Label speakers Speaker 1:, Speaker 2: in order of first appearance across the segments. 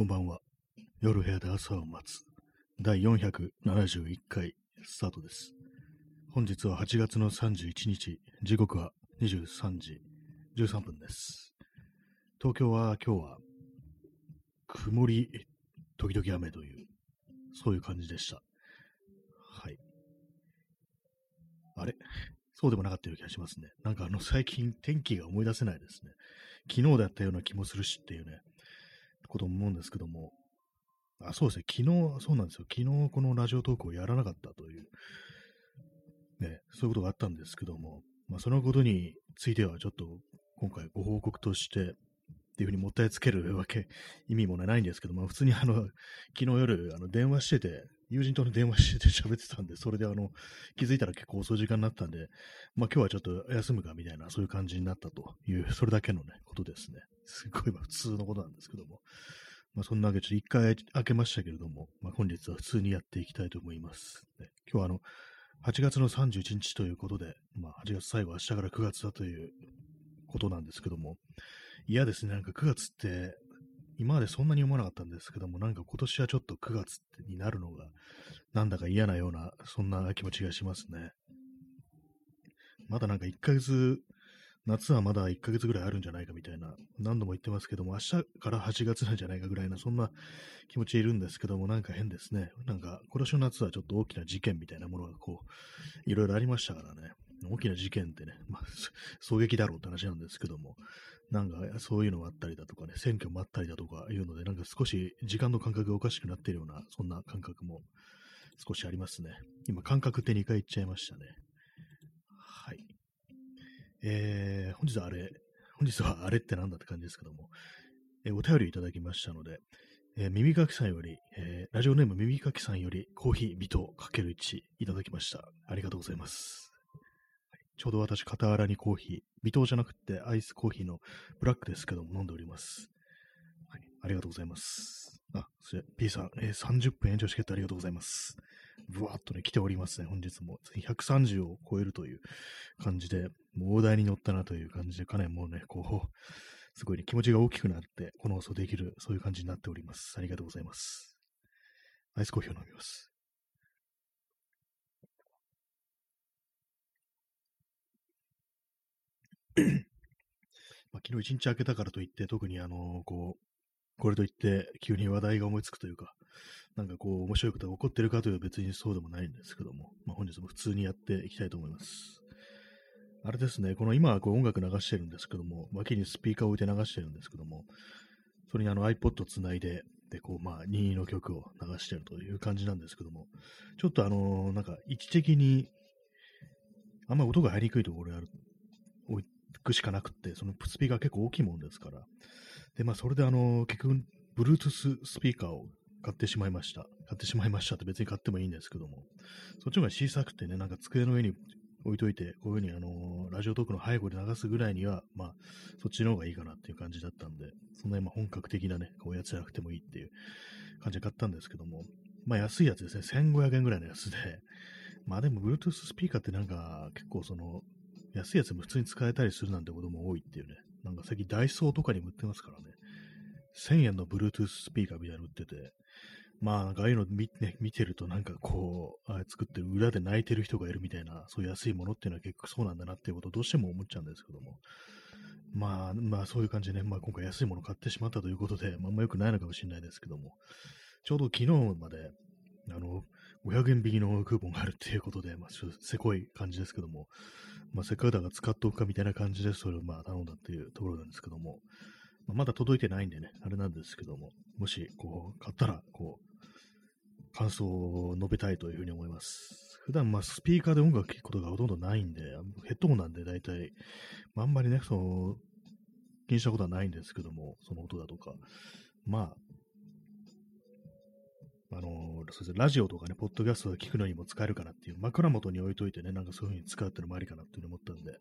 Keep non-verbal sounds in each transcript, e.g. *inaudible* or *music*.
Speaker 1: こんばんは。夜部屋で朝を待つ。第471回スタートです。本日は8月の31日、時刻は23時13分です。東京は今日は曇り、時々雨という、そういう感じでした。はい。あれ？そうでもなかったような気がしますね。なんかあの最近天気が思い出せないですね。昨日だったような気もするしっていうね、こと思うんですけども、あ、そうですね、昨日、そうなんですよ、昨日このラジオトークをやらなかったという、ね、そういうことがあったんですけども、まあ、そのことについてはちょっと今回ご報告として、っていうふうにもったいつけるわけ、意味もないんですけども、普通にあの、昨日夜、あの、電話してて、友人との電話してて喋ってたんで、それであの、気づいたら結構遅い時間になったんで、まあ今日はちょっと休むかみたいな、そういう感じになったという、それだけのね、ことですね。すごいまあ普通のことなんですけども。まあそんなわけで、ちょっと一回開けましたけれども、まあ本日は普通にやっていきたいと思います。ね、今日はあの、8月の31日ということで、まあ8月最後、明日から9月だということなんですけども、嫌ですね、なんか9月って、今までそんなに思わなかったんですけども、なんか今年はちょっと9月になるのが、なんだか嫌なような、そんな気持ちがしますね。まだなんか1ヶ月、夏はまだ1ヶ月ぐらいあるんじゃないかみたいな、何度も言ってますけども、明日から8月なんじゃないかぐらいな、そんな気持ちいるんですけども、なんか変ですね。なんか今年の夏はちょっと大きな事件みたいなものがこう、いろいろありましたからね。大きな事件ってね、まあ、*laughs* 衝撃だろうって話なんですけども、なんかそういうのがあったりだとかね、選挙もあったりだとかいうので、なんか少し時間の感覚がおかしくなっているような、そんな感覚も少しありますね。今、感覚って2回言っちゃいましたね。はい。えー、本日はあれ、本日はあれってなんだって感じですけども、えーお便りいただきましたので、えー耳かきさんより、えーラジオネーム耳かきさんよりコーヒー微糖かける1いただきました。ありがとうございます。ちょうど私、傍らにコーヒー、微糖じゃなくてアイスコーヒーのブラックですけども飲んでおります。はい、ありがとうございます。あ、それ P さん、えー30分延長チケットありがとうございます。ぶわーっとね、来ておりますね、本日も。130を超えるという感じで、もう大台に乗ったなという感じで、かなりもうね、こう、すごいね、気持ちが大きくなって、この放送できる、そういう感じになっております。ありがとうございます。アイスコーヒーを飲みます。まあ、昨日一日明けたからといって、特にあの、こう、これといって急に話題が思いつくというか、なんかこう、面白いことが起こってるかというと別にそうでもないんですけども、まあ、本日も普通にやっていきたいと思います。あれですね、この今はこう音楽流してるんですけども、脇にスピーカーを置いて流してるんですけども、それにあの iPod つないで、で、こう、まあ、任意の曲を流してるという感じなんですけども、ちょっとあのなんか位置的に、あんまり音が入りにくいところにある、くしかなくって、そのスピーカー結構大きいもんですから、で、まあ、それであの結局、Bluetooth スピーカーを買ってしまいました。買ってしまいましたって別に買ってもいいんですけども、そっちの方が小さくてね、なんか机の上に置いといて、こういうふうにあのラジオトークの背後で流すぐらいには、まあ、そっちの方がいいかなっていう感じだったんで、そんな今本格的なね、こうやつじゃなくてもいいっていう感じで買ったんですけども、まあ安いやつですね、1500円ぐらいのやつで、まあでも Bluetooth スピーカーってなんか結構その、安いやつも普通に使えたりするなんてことも多いっていうね、なんか最近ダイソーとかにも売ってますからね、1000円の Bluetooth スピーカーみたいなの売ってて、まあ、なんかああいうの見,、ね、見てると、なんかこう、あれ作ってる裏で泣いてる人がいるみたいな、そういう安いものっていうのは結構そうなんだなっていうことをどうしても思っちゃうんですけども。まあ、まあそういう感じでね、まあ今回安いもの買ってしまったということで、まああんま良くないのかもしれないですけども、ちょうど昨日まで、あの、500円引きのクーポンがあるっていうことで、まあちょっとせこい感じですけども、まあせっかくだから使っておくかみたいな感じでそれをまあ頼んだっていうところなんですけども、まあ、まだ届いてないんでね、あれなんですけども、もしこう買ったら、こう、感想を述べたいというふうに思います。普段、ま、スピーカーで音楽聴くことがほとんどないんで、ヘッドホンなんで大体、まあ、あんまりね、その、気にしたことはないんですけども、その音だとか。まあ、あのそうですね、ラジオとかね、ポッドキャストを聞くのにも使えるかなっていう、枕元に置いといてね、なんかそういうふうに使うっていうのもありかなっていうふうに思ったんで、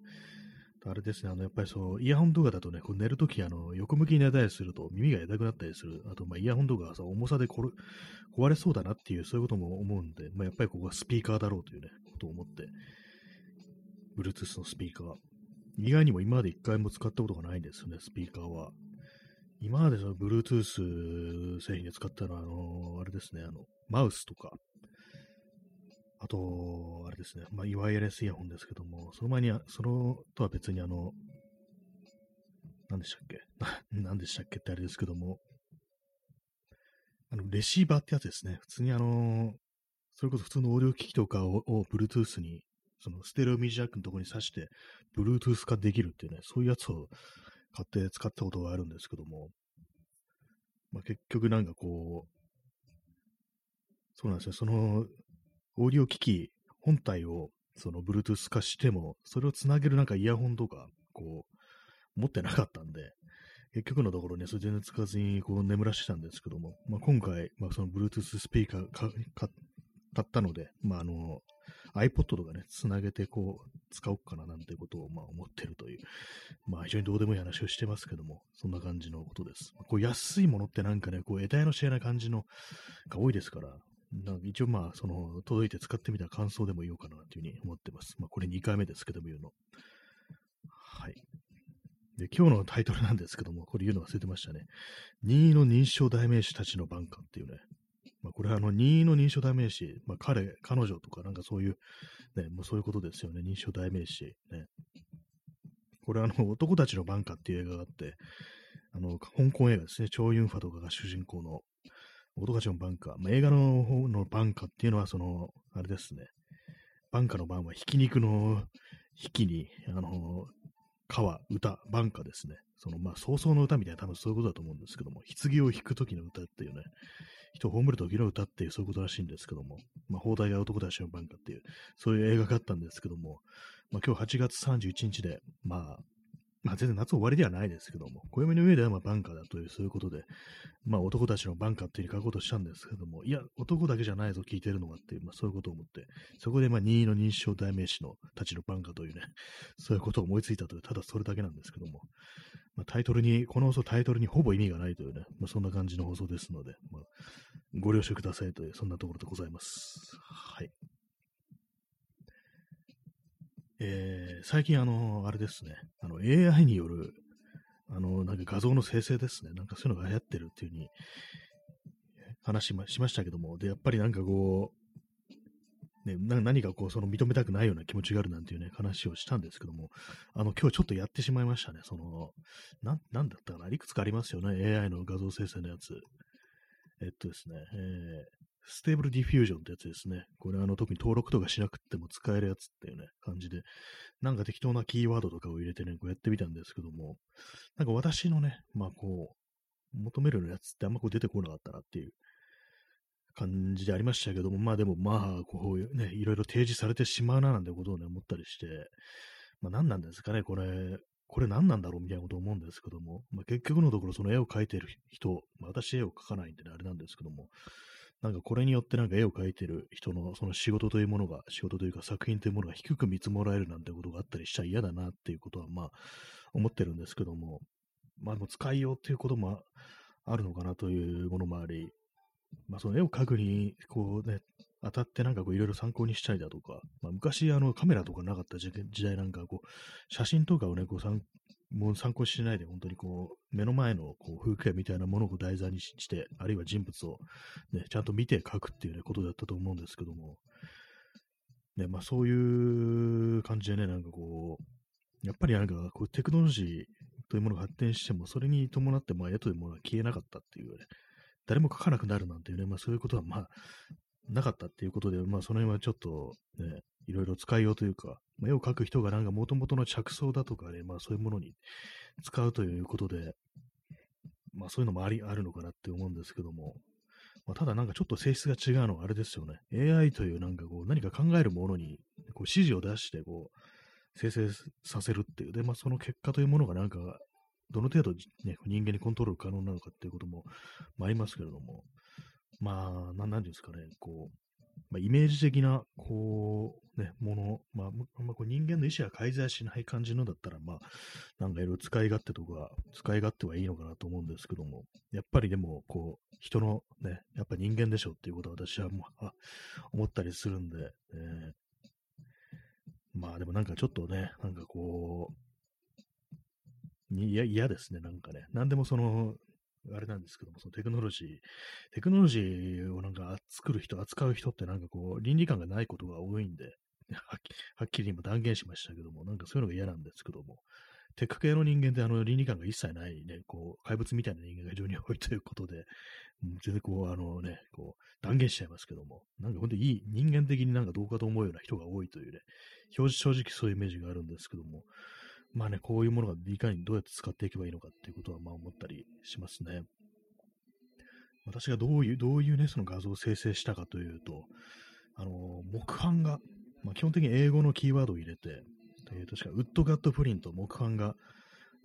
Speaker 1: あれですね、あの、やっぱりそう、イヤホンとかだとね、こう寝るとき、あの、横向きに寝たりすると耳が痛くなったりする。あと、まあ、イヤホンとかがさ、重さでこれ壊れそうだなっていう、そういうことも思うんで、まあ、やっぱりここはスピーカーだろうというね、ことを思って、Bluetooth のスピーカー。意外にも今まで一回も使ったことがないんですよね、スピーカーは。今までその Bluetooth 製品で使ったのは、あの、あれですね、あの、マウスとか、あと、あれですね、まあ、いわゆるイヤホンですけども、その前に、そのとは別にあの、何でしたっけ？*laughs* 何でしたっけってあれですけども、あの、レシーバーってやつですね。普通にあの、それこそ普通のオーディオ機器とかをを Bluetooth に、そのステレオミジャックのところに挿して、Bluetooth 化できるっていうね、そういうやつを買って使ったことがあるんですけども、まあ、結局なんかこう、そうなんですよ、その、オーディオ機器本体をその Bluetooth 化しても、それをつなげるなんかイヤホンとか、こう、持ってなかったんで、結局のところね、それ全然使わずにこう眠らしてたんですけども、まあ、今回、まあ、その Bluetooth スピーカー買ったので、まあ、あの、iPod とかね、つなげてこう、使おうかななんてことをまあ思ってるという、まあ非常にどうでもいい話をしてますけども、そんな感じのことです。こう安いものってなんかね、こう得体の知れない感じのが多いですから、なんか一応まあ、その、届いて使ってみた感想でも言おうかなというふうに思ってます。まあこれ2回目ですけども言うの。はい。で、今日のタイトルなんですけども、これ言うの忘れてましたね。任意の認証代名詞たちの番歌っていうね。まあ、これはあの、任意の認証代名詞、まあ、彼、彼女とかなんかそういう、ね、もうそういうことですよね。認証代名詞。ね。これあの、男たちの番歌っていう映画があって、あの、香港映画ですね。超ユンファとかが主人公の男たちの番歌。まあ、映画の方の番歌っていうのは、その、あれですね。番歌の番はひき肉の引きに、あの、川、歌、晩歌ですね。その、まあ、早々の歌みたいな多分そういうことだと思うんですけども、棺を引く時の歌っていうね、人を葬る時の歌っていうそういうことらしいんですけども、まあ、放題が男たちの晩歌っていう、そういう映画があったんですけども、まあ、今日8月31日で、まあ、まあ全然夏終わりではないですけども、暦の上ではまあバンカーだという、そういうことで、まあ男たちのバンカーっていうふうに書こうとしたんですけども、いや、男だけじゃないぞ、聞いてるのはっていう、まあそういうことを思って、そこでまあ任意の認証代名詞のたちのバンカーというね、*laughs* そういうことを思いついたという、ただそれだけなんですけども、まあ、タイトルに、この放送タイトルにほぼ意味がないというね、まあ、そんな感じの放送ですので、まあ、ご了承くださいという、そんなところでございます。はい。え最近あの、あれですね、あの AI による、あの、なんか画像の生成ですね、なんかそういうのが流行ってるっていうふうに話しましましたけども、で、やっぱりなんかこう、ね、何かこう、その認めたくないような気持ちがあるなんていうね、話をしたんですけども、あの、今日ちょっとやってしまいましたね。その、な、なんだったかな、いくつかありますよね、AI の画像生成のやつ。えっとですね、えー、 Stable Diffusion ってやつですね。これあの特に登録とかしなくても使えるやつっていうね、感じで、なんか適当なキーワードとかを入れてね、こうやってみたんですけども、なんか私のね、まあこう、求めるやつってあんまこう出てこなかったなっていう感じでありましたけども、まあでもまあ、こういうね、いろいろ提示されてしまうななんてことをね、思ったりして、まあ何なんですかね、これ、これ何なんだろうみたいなことを思うんですけども、まあ、結局のところその絵を描いてる人、まあ、私絵を描かないんでね、あれなんですけども、なんかこれによってなんか絵を描いてる人のその仕事というものが、仕事というか作品というものが低く見積もられるなんてことがあったりしちゃ嫌だなっていうことはまあ思ってるんですけども、まあでも使いようっていうこともあるのかなというものもあり、まあその絵を描くにこうね、当たってなんかこういろいろ参考にしたりだとか、まあ昔あのカメラとかなかった時代なんかこう写真とかをね、こうもう参考しないで、本当にこう、目の前のこう風景みたいなものを題材にして、あるいは人物を、ね、ちゃんと見て描くっていう、ね、ことだったと思うんですけども、ね、まあそういう感じでね、なんかこう、やっぱりなんかこうテクノロジーというものが発展しても、それに伴ってまあ絵というものが消えなかったっていうね、誰も描かなくなるなんていうね、まあそういうことはまあなかったっていうことで、まあその辺はちょっとね、いろいろ使いようというか、絵を描く人がなんか元々の着想だとかね、まあそういうものに使うということで、まあそういうのもあり、あるのかなって思うんですけども、まあ、ただなんかちょっと性質が違うのはあれですよね。AI というなんかこう何か考えるものにこう指示を出してこう生成させるっていう。で、まあその結果というものがなんかどの程度、ね、人間にコントロール可能なのかっていうことも、まあ、りますけれども、まあ、ななんていうんですかね、こう、まあ、イメージ的な、こう、ね、もの、まあ、ま、こう人間の意思が介在しない感じのだったら、まあ、なんかいろいろ使い勝手とか、使い勝手はいいのかなと思うんですけども、やっぱりでも、こう、人のね、やっぱ人間でしょっていうことは私はもう、思ったりするんで、えー、まあでもなんかちょっとね、なんかこう、嫌ですね、なんかね。なんでもその、あれなんですけども、そのテクノロジー、テクノロジーをなんか作る人、扱う人ってなんかこう、倫理観がないことが多いんで、はっきり今断言しましたけども、なんかそういうのが嫌なんですけども、テック系の人間ってあの倫理観が一切ないね、こう、怪物みたいな人間が非常に多いということで、全然こう、あのね、こう、断言しちゃいますけども、なんか本当にいい、人間的になんかどうかと思うような人が多いというね、正直そういうイメージがあるんですけども、まあね、こういうものがいかにどうやって使っていけばいいのかっていうことはまあ思ったりしますね。私がどういう、どういうね、その画像を生成したかというと、あの、木版が、まあ、基本的に英語のキーワードを入れて、えー、確かウッドガットプリント、木版が、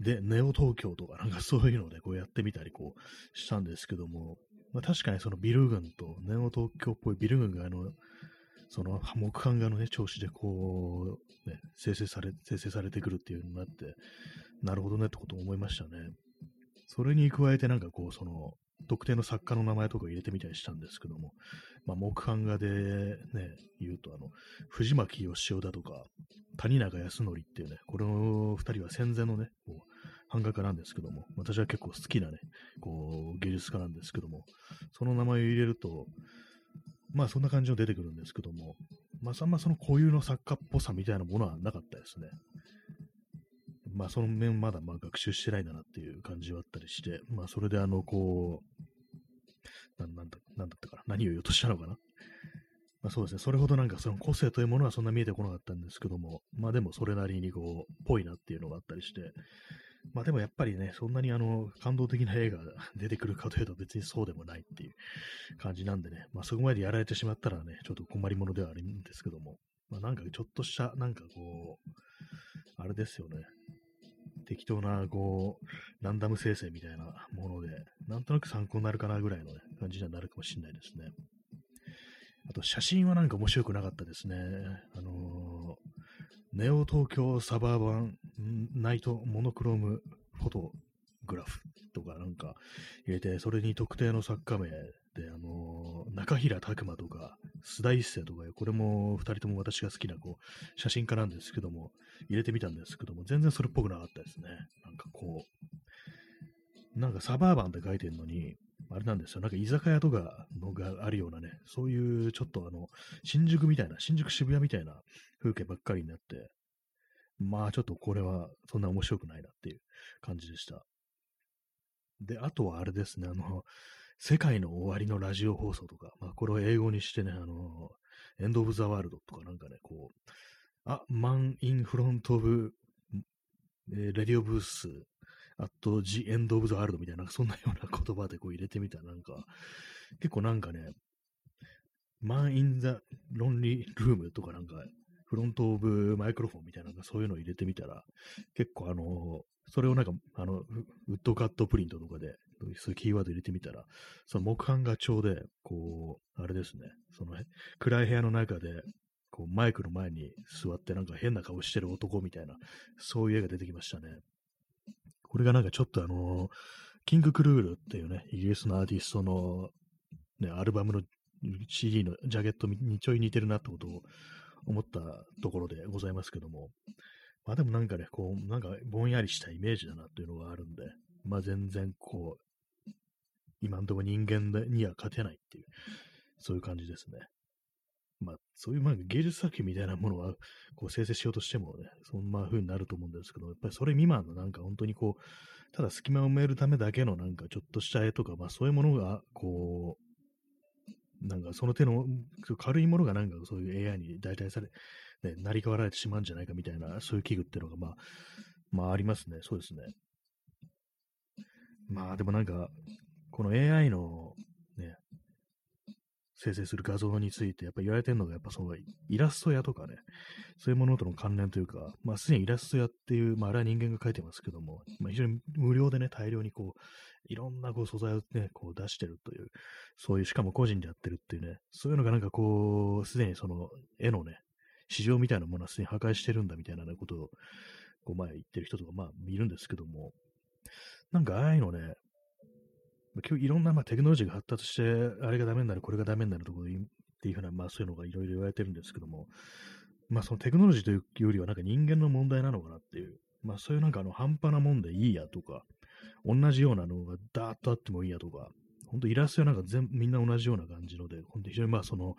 Speaker 1: で、ネオ東京とかなんかそういうのでこうやってみたりこうしたんですけども、まあ、確かにそのビル群とネオ東京っぽいビル群があの、その木版画のね、調子でこう、ね、生成され、生成されてくるっていうのになって、なるほどねってことを思いましたね。それに加えてなんかこう、その、特定の作家の名前とか入れてみたりしたんですけども、まあ、木版画でね、言うと、あの、藤巻義雄だとか、谷中康則っていうね、この二人は戦前のね、こう版画家なんですけども、私は結構好きなね、こう、芸術家なんですけども、その名前を入れると、まあそんな感じの出てくるんですけども、まああんまその固有の作家っぽさみたいなものはなかったですね。まあその面まだまあ学習してないんだなっていう感じはあったりして、まあそれであの、こう、ななんだなんだったかな何を言おうとしたのかなまあそうですね、それほどなんかその個性というものはそんな見えてこなかったんですけども、まあでもそれなりにこう、ぽいなっていうのがあったりして、まあでもやっぱりね、そんなにあの、感動的な映画が *laughs* 出てくるかというと別にそうでもないっていう感じなんでね、まあそこまでやられてしまったらね、ちょっと困りものではあるんですけども、まあなんかちょっとした、なんかこう、あれですよね、適当な、こう、ランダム生成みたいなもので、なんとなく参考になるかなぐらいの、ね、感じにはなるかもしれないですね。あと、写真はなんか面白くなかったですね。あのー、ネオ東京サバーバンナイトモノクロームフォトグラフとかなんか入れて、それに特定の作家名で、あのー、中平拓馬とか、須田一世とか、これも二人とも私が好きなこう写真家なんですけども、入れてみたんですけども、全然それっぽくなかったですね。なんかこう、なんかサバーバンって書いてるのに、あれなんですよ。なんか居酒屋とかのがあるようなね、そういうちょっとあの、新宿みたいな、新宿渋谷みたいな風景ばっかりになって、まあちょっとこれはそんな面白くないなっていう感じでした。で、あとはあれですね、あの、世界の終わりのラジオ放送とか、まあこれを英語にしてね、あの、エンド・オブ・ザ・ワールドとかなんかね、こう、あ、マン・イン・フロント・オブ、レディオ・ブース、あと、ジ・エンド・オブ・ザ・ワールドみたいな、そんなような言葉でこう入れてみたら、なんか、結構なんかね、マン・イン・ザ・ロンリー・ルームとかなんか、フロント・オブ・マイクロフォンみたいな、そういうのを入れてみたら、結構あの、それをなんか、あの、ウッドカットプリントとかで、そういうキーワード入れてみたら、その木版画調で、こう、あれですね、その暗い部屋の中で、こうマイクの前に座ってなんか変な顔してる男みたいな、そういう絵が出てきましたね。これがなんかちょっとあの、キング・クルールっていうね、イギリスのアーティストの、ね、アルバムの CD のジャケットにちょい似てるなってことを思ったところでございますけども、まあでもなんかね、こう、なんかぼんやりしたイメージだなっていうのがあるんで、まあ全然こう、今んとこ人間には勝てないっていう、そういう感じですね。まあ、そういうまあ芸術作品みたいなものはこう生成しようとしてもね、そんな風になると思うんですけど、やっぱりそれ未満のなんか本当にこう、ただ隙間を埋めるためだけのなんかちょっとした絵とか、まあそういうものが、こう、なんかその手の軽いものがなんかそういう AI に代替され、ね、成り代わられてしまうんじゃないかみたいな、そういう器具っていうのがまあ、まあありますね。そうですね。まあでもなんか、この AI の生成する画像について、やっぱ言われてるのが、やっぱそのイラスト屋とかね、そういうものとの関連というか、まあすでにイラスト屋っていう、まああれは人間が描いてますけども、まあ非常に無料でね、大量にこう、いろんなこう素材をね、こう出してるという、そういう、しかも個人でやってるっていうね、そういうのがなんかこう、すでにその絵のね、市場みたいなものはすでに破壊してるんだみたいな、ことを、こう前言ってる人とかまあいるんですけども、なんかああいうのね、今日いろんなまあテクノロジーが発達して、あれがダメになる、これがダメになるところっていうふうな、まあそういうのがいろいろ言われてるんですけども、まあそのテクノロジーというよりはなんか人間の問題なのかなっていう、まあそういうなんかあの半端なもんでいいやとか、同じようなのがダーッとあってもいいやとか、本当イラストはなんか全みんな同じような感じので、本当非常にまあその、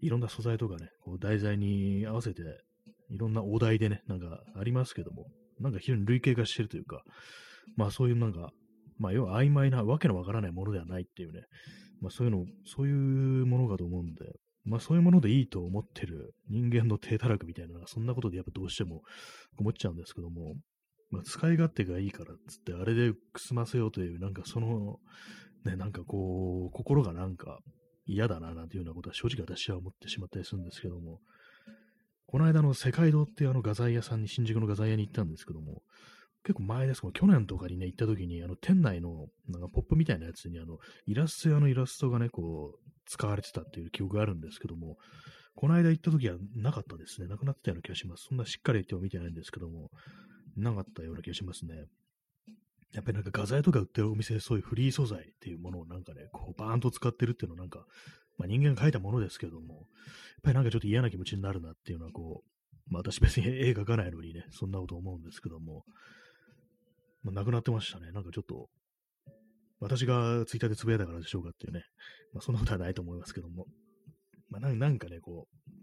Speaker 1: いろんな素材とかね、こう題材に合わせて、いろんなお題でね、なんかありますけども、なんか非常に類型化してるというか、まあそういうなんか、まあ要は曖昧なわけのわからないものではないっていうね、まあそういうの、そういうものかと思うんで、まあそういうものでいいと思ってる人間の低たらくみたいなのが、そんなことでやっぱどうしても思っちゃうんですけども、まあ使い勝手がいいからっつって、あれでくすませようという、なんかその、ね、なんかこう、心がなんか嫌だな、なんていうようなことは正直私は思ってしまったりするんですけども、この間の世界堂っていうあの画材屋さんに、新宿の画材屋に行ったんですけども、結構前ですけど、去年とかにね、行った時に、あの、店内の、なんかポップみたいなやつに、あの、イラスト屋のイラストがね、こう、使われてたっていう記憶があるんですけども、この間行った時はなかったですね。なくなってたような気がします。そんなしっかり言っても見てないんですけども、なかったような気がしますね。やっぱりなんか画材とか売ってるお店でそういうフリー素材っていうものをなんかね、こうバーンと使ってるっていうのはなんか、まあ人間が描いたものですけども、やっぱりなんかちょっと嫌な気持ちになるなっていうのはこう、まあ私別に絵描かないのにね、そんなこと思うんですけども、まあ、なくなってましたね。なんかちょっと、私がツイッターでつぶやいたからでしょうかっていうね、まあそんなことはないと思いますけども、まあなんかね、こう、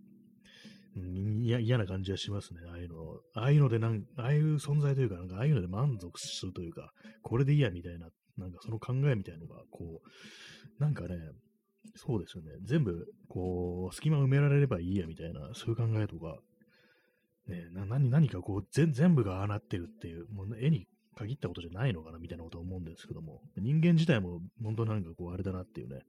Speaker 1: 嫌な感じはしますね。ああいうの。ああいうのでなん、ああいう存在というか、なんかああいうので満足するというか、これでいいやみたいな、なんかその考えみたいのが、こう、なんかね、そうですよね。全部、こう、隙間埋められればいいやみたいな、そういう考えとか、ね、な何何かこう全、全部がああなってるっていう、もう絵に限ったことじゃないのかなみたいなことを思うんですけども、人間自体も本当なんかこう、あれだなっていうね、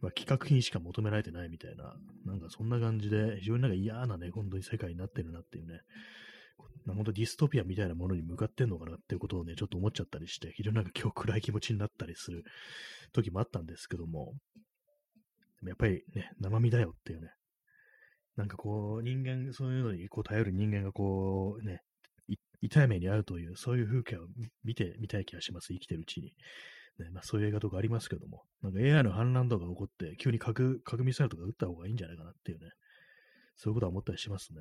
Speaker 1: まあ、企画品しか求められてないみたいな、なんかそんな感じで、非常になんか嫌なね、本当に世界になってるなっていうね、本当ディストピアみたいなものに向かってんのかなっていうことをね、ちょっと思っちゃったりして、非常になんか今日暗い気持ちになったりする時もあったんですけども、でもやっぱりね、生身だよっていうね、なんかこう、人間、そういうのにこう頼る人間がこう、ね、痛い目に遭うという、そういう風景を見てみたい気がします、生きてるうちに。ね、まあそういう映画とかありますけども、なんか AI の反乱とか起こって、急に核、核ミサイルとか撃った方がいいんじゃないかなっていうね、そういうことは思ったりしますね。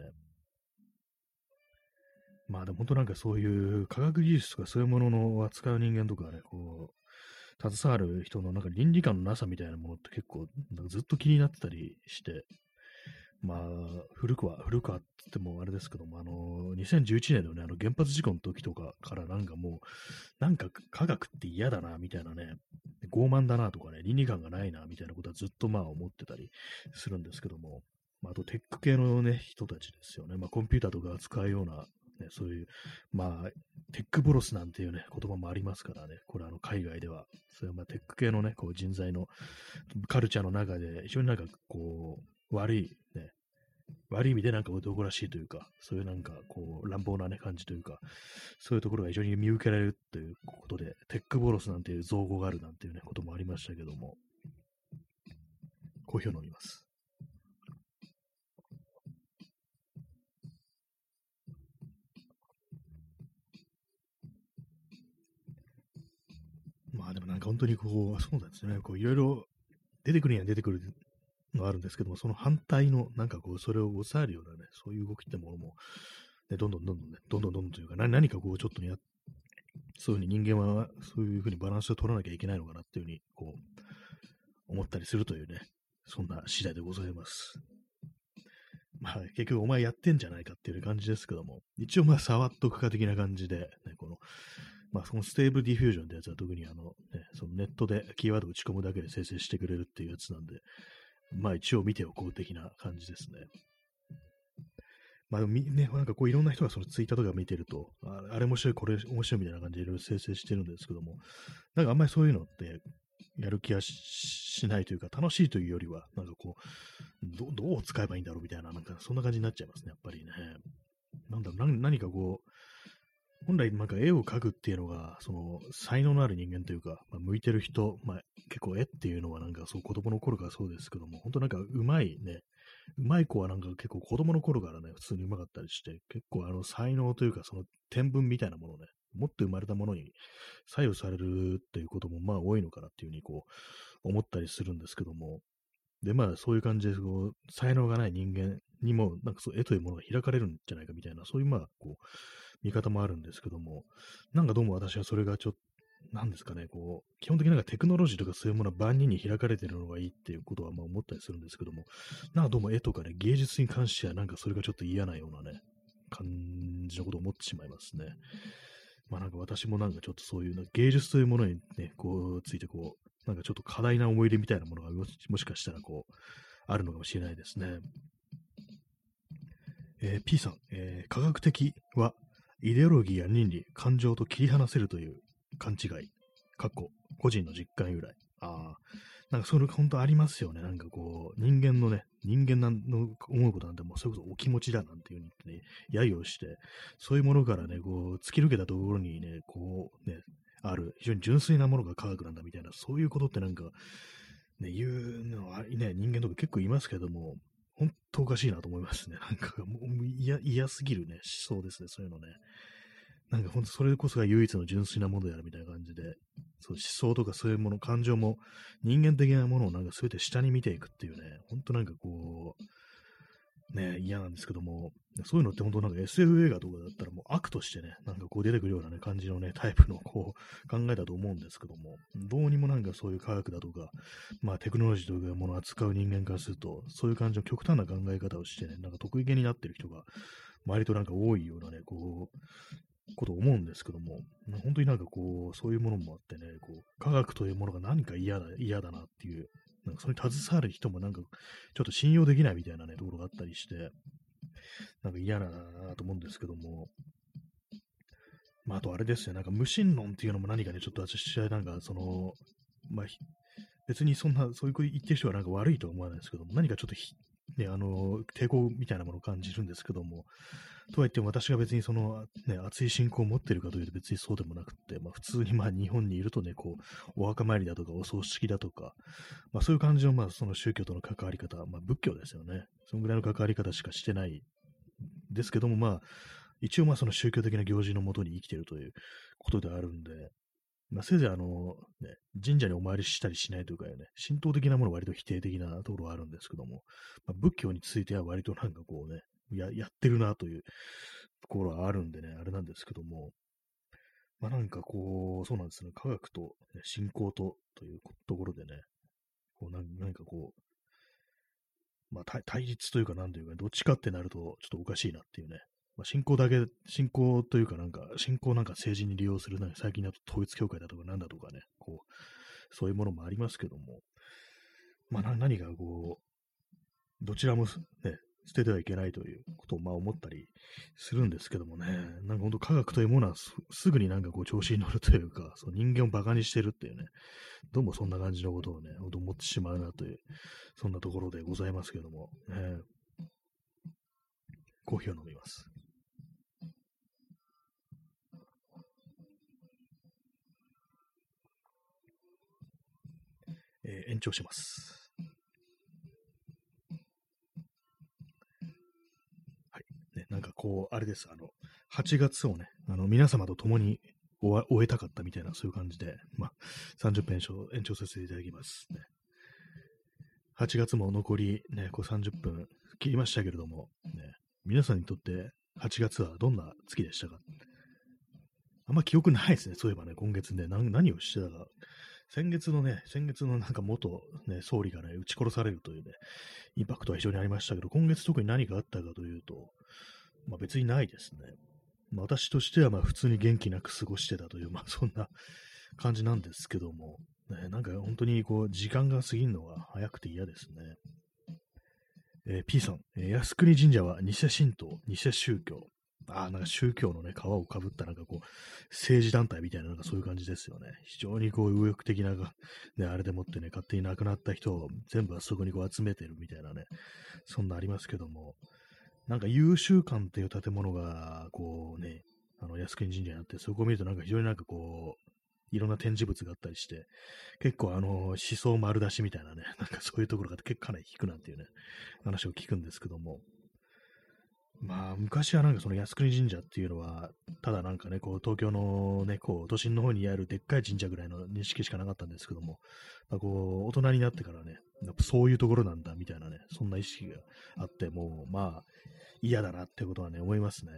Speaker 1: まあでも本当なんかそういう科学技術とかそういうものの扱う人間とかね、こう、携わる人のなんか倫理観のなさみたいなものって結構ずっと気になってたりして、まあ、古くは、古くはって言ってもあれですけども、あの、2011年のね、あの原発事故の時とかからなんかもう、なんか科学って嫌だな、みたいなね、傲慢だなとかね、倫理観がないな、みたいなことはずっとまあ思ってたりするんですけども、まあ、あとテック系のね、人たちですよね。まあ、コンピューターとか使うような、ね、そういう、まあ、 tech bros なんていうね、言葉もありますからね、これあの海外では、そういうまあテック系のね、こう人材のカルチャーの中で、非常になんかこう、悪い、ね、悪い意味でなんか男らしいというか、そういうなんかこう乱暴なね感じというか、そういうところが非常に見受けられるということで、 tech bros なんていう造語があるなんていうね、こともありましたけども、コーヒーを飲みます。まあでもなんか本当にこう、そうなんですね、こういろいろ出てくるには出てくるがあるんですけども、その反対の、なんかこう、それを抑えるようなね、そういう動きってものも、ね、どんどんどんどんね、どんどんどんどんというか、何かこう、ちょっとね、そういうふうに人間は、そういうふうにバランスを取らなきゃいけないのかなっていうふうに、こう、思ったりするというね、そんな次第でございます。まあ、結局お前やってんじゃないかっていう感じですけども、一応まあ、触っとくか的な感じで、ね、この、まあ、その Stable Diffusion ってやつは特にあの、ね、そのネットでキーワード打ち込むだけで生成してくれるっていうやつなんで、まあ一応見ておこう的な感じですね。まあね、なんかこういろんな人がそのツイッターとか見てると、あ、あれ面白い、これ面白いみたいな感じでいろいろ生成してるんですけども、なんかあんまりそういうのってやる気はしないというか、楽しいというよりは、なんかこう、どどう使えばいいんだろうみたいな、なんかそんな感じになっちゃいますね、やっぱりね。なんだろう、何かこう、本来なんか絵を描くっていうのが、その才能のある人間というか、まあ、向いてる人、まあ、結構絵っていうのはなんかそう子供の頃からそうですけども、本当なんかうまいね、うまい子はなんか結構子供の頃からね、普通にうまかったりして、結構あの才能というかその天分みたいなものね、持って生まれたものに左右されるっていうこともまあ多いのかなっていうふうにこう思ったりするんですけども、で、まあそういう感じでこう、才能がない人間にも、なんかそう絵というものが開かれるんじゃないかみたいな、そういうまあこう、見方もあるんですけども、なんかどうも私はそれがちょっと、なんですかね、こう、基本的になんかテクノロジーとかそういうものは万人に開かれてるのがいいっていうことはまあ思ったりするんですけども、なんかどうも絵とかね、芸術に関してはなんかそれがちょっと嫌なようなね、感じのことを思ってしまいますね。まあなんか私もなんかちょっとそういう芸術というものにね、こう、ついてこう、なんかちょっと過大な思い入れみたいなものがもしかしたらこう、あるのかもしれないですね。えー、P さん、えー、科学的はイデオロギーや倫理、感情と切り離せるという勘違い。かっこ、個人の実感由来。ああ、なんかそれ本当ありますよね。なんかこう、人間のね、人間の思うことなんてもうそれこそお気持ちだなんていうふうにね、揶揄して、そういうものからね、こう、突き抜けたところにね、こう、ね、ある、非常に純粋なものが科学なんだみたいな、そういうことってなんか、ね、言うのはね、人間とか結構いますけども、本当おかしいなと思いますね。なんか嫌、すぎるね、思想ですね、そういうのね。なんか本当それこそが唯一の純粋なものであるみたいな感じで、そう思想とかそういうもの、感情も人間的なものをなんか全て下に見ていくっていうね、本当なんかこう、ね、嫌なんですけども、そういうのって本当なんか SF 映画とかだったらもう悪としてね、なんかこう出てくるようなね、感じのね、タイプのこう考えだと思うんですけども、どうにもなんかそういう科学だとか、まあテクノロジーというものを扱う人間からすると、そういう感じの極端な考え方をしてね、なんか得意げになってる人が、割となんか多いようなね、こう、こと思うんですけども、本当になんかこう、そういうものもあってね、こう、科学というものが何か嫌だ、嫌だなっていうなんかそれに携わる人もなんか、ちょっと信用できないみたいなね、ところがあったりして、なんか嫌だなと思うんですけども、まあ、あとあれですよ、なんか無心論っていうのも何かね、ちょっと私はなんか、その、まあ、別にそんな、そういう言ってる人はなんか悪いとは思わないですけども、何かちょっとね、あの、抵抗みたいなものを感じるんですけども、とは言っても私が別にその、ね、熱い信仰を持っているかというと別にそうでもなくて、まあ普通にまあ日本にいるとね、こう、お墓参りだとかお葬式だとか、まあそういう感じのまあその宗教との関わり方、まあ仏教ですよね。そのぐらいの関わり方しかしてないですけども、まあ、一応まあその宗教的な行事のもとに生きているということであるんで、まあ、せいぜいあの、ね、神社にお参りしたりしないというかね、神道的なものは割と否定的なところはあるんですけども、まあ、仏教については割となんかこうね、ややってるなというところはあるんでね、あれなんですけども、まあなんかこう、そうなんですね、科学と、ね、信仰とというところでね、こうなんなんかこう、まあ対立というかなんというか、どっちかってなるとちょっとおかしいなっていうね、まあ、信仰だけ、信仰というかなんか、信仰なんか政治に利用する、な最近だと統一教会だとかなんだとかね、こう、そういうものもありますけども、まあ何かこう、どちらもね、捨ててはいけないということをまあ思ったりするんですけどもね、なんか本当科学というものはすぐになんかこう調子に乗るというか、その人間を馬鹿にしてるっていうね、どうもそんな感じのことをね、思ってしまうなという、そんなところでございますけども、ね、コーヒーを飲みます。えー、延長します。はいね、なんかこう、あれです、あの、8月をね、あの、皆様と共に終えたかったみたいな、そういう感じで、まあ、30分延長延長させていただきますね。8月も残りね、こう30分切りましたけれども、ね、皆さんにとって8月はどんな月でしたか？あんま記憶ないですね。そういえばね、今月ね、何をしてたか先月のね、先月のなんか元、ね、総理がね、撃ち殺されるというね、インパクトは非常にありましたけど、今月特に何があったかというと、まあ別にないですね。まあ、私としてはまあ普通に元気なく過ごしてたという、まあそんな感じなんですけども、ね、なんか本当にこう、時間が過ぎるのが早くて嫌ですね。えー、P さん、えー、靖国神社は偽神道、偽宗教、あなんか宗教のね、皮をかぶったなんかこう、政治団体みたいななんかそういう感じですよね。非常にこう、右翼的な、*laughs* ね、あれでもってね、勝手に亡くなった人を全部あそこにこう集めてるみたいなね、そんなありますけども、なんか優秀館っていう建物が、こうね、あの、靖国神社にあって、そこを見るとなんか非常になんかこう、いろんな展示物があったりして、結構あの、思想丸出しみたいなね、*laughs* なんかそういうところが結構かなり聞くなんていうね、話を聞くんですけども、まあ、昔はなんかその靖国神社っていうのは、ただなんかね、こう、東京のね、こう、都心の方にあるでっかい神社ぐらいの認識しかなかったんですけども、まあ、こう、大人になってからね、やっぱそういうところなんだ、みたいなね、そんな意識があって、もう、まあ、嫌だなってことはね、思いますね。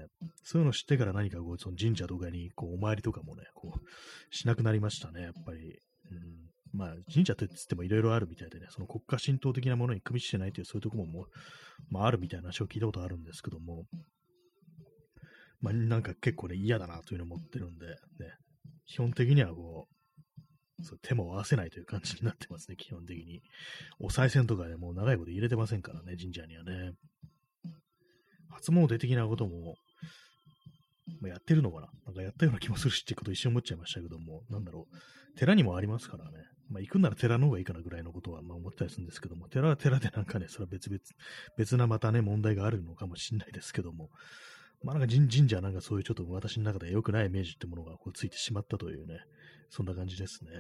Speaker 1: そういうの知ってから何かこう、その神社とかに、こう、お参りとかもね、こう、しなくなりましたね、やっぱり。うんまあ、神社って言ってもいろいろあるみたいでね、その国家神道的なものに組みしてないという、そういうところも、まあ、あるみたいな話を聞いたことあるんですけども、まあ、なんか結構ね、嫌だなというのを持ってるんで、ね、基本的にはこう、そ手も合わせないという感じになってますね、基本的に。お賽銭とかね、もう長いこと入れてませんからね、神社にはね。初詣的なことも、まあ、やってるのかななんかやったような気もするしってこと一瞬思っちゃいましたけども、なんだろう。寺にもありますからね。まあ、行くなら寺の方がいいかなぐらいのことは、まあ、思ったりするんですけども、寺は寺でなんかね、それは別々、別なまたね、問題があるのかもしれないですけども、まあなんか神社なんかそういうちょっと私の中で良くないイメージってものがこうついてしまったというね、そんな感じですね。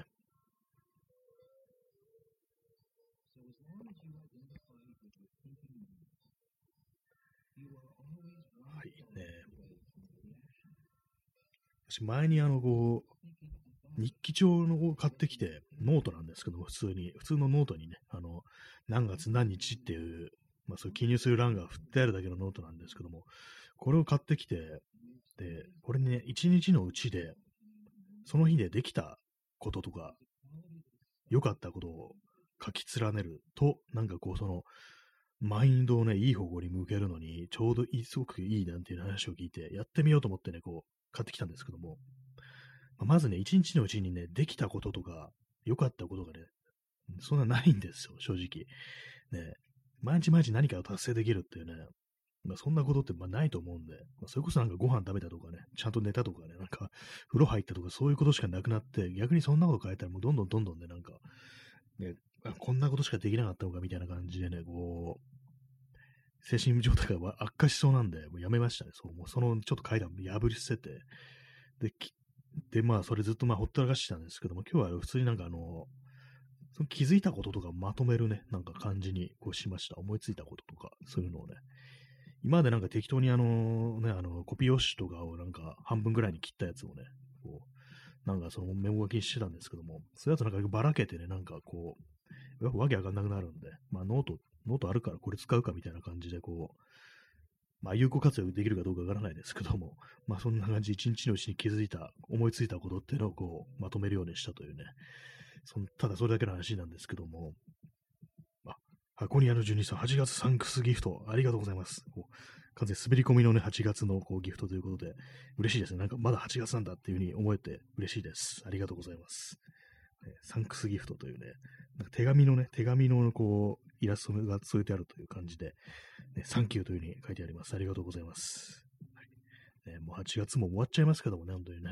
Speaker 1: はいね。私前にあのこう、日記帳の買ってきて、ノートなんですけども、普通に、普通のノートにね、あの、何月何日っていう、まあそう記入する欄が振ってあるだけのノートなんですけども、これを買ってきて、で、これね、一日のうちで、その日でできたこととか、良かったことを書き連ねると、なんかこう、その、マインドをね、いい方向に向けるのに、ちょうどいい、すごくいいなんていう話を聞いて、やってみようと思ってね、こう、買ってきたんですけども、まずね、一日のうちにね、できたこととか、良かったことがね、そんなないんですよ、正直。ね、毎日毎日何かを達成できるっていうね、まあ、そんなことってまあないと思うんで、まあ、それこそなんかご飯食べたとかね、ちゃんと寝たとかね、なんか風呂入ったとかそういうことしかなくなって、逆にそんなこと変えたらもうどんどんどんどんね、なんか、ね、こんなことしかできなかったのかみたいな感じでね、こう、精神状態が悪化しそうなんで、もうやめましたね。そう、もうそのちょっと階段破り捨てて、で、で、まあ、それずっとまあ、ほったらかしてたんですけども、今日は普通になんかあの、その気づいたこととかまとめるね、なんか感じにこうしました。思いついたこととか、そういうのをね、今までなんか適当にあの、ね、あの、コピー用紙とかをなんか半分ぐらいに切ったやつをね、こう、なんかそのメモ書きにしてたんですけども、そういうやつなんかばらけてね、なんかこう、わけわかんなくなるんで、まあノート、ノートあるからこれ使うかみたいな感じでこう、まあ有効活用できるかどうかわからないですけども、まあそんな感じ一日のうちに気づいた、思いついたことっていうのをこう、まとめるようにしたというね、そただそれだけの話なんですけども、あ箱庭の12さん、8月サンクスギフト、ありがとうございます。完全に滑り込みのね、8月のこうギフトということで、嬉しいですね。なんかまだ8月なんだっていうふうに思えて嬉しいです。ありがとうございます。サンクスギフトというね、なんか手紙のね、手紙のこう、イラストが添えてあるという感じで、ね、サンキューというふうに書いてあります。ありがとうございます。はいね、もう8月も終わっちゃいますけどもね、本当にね。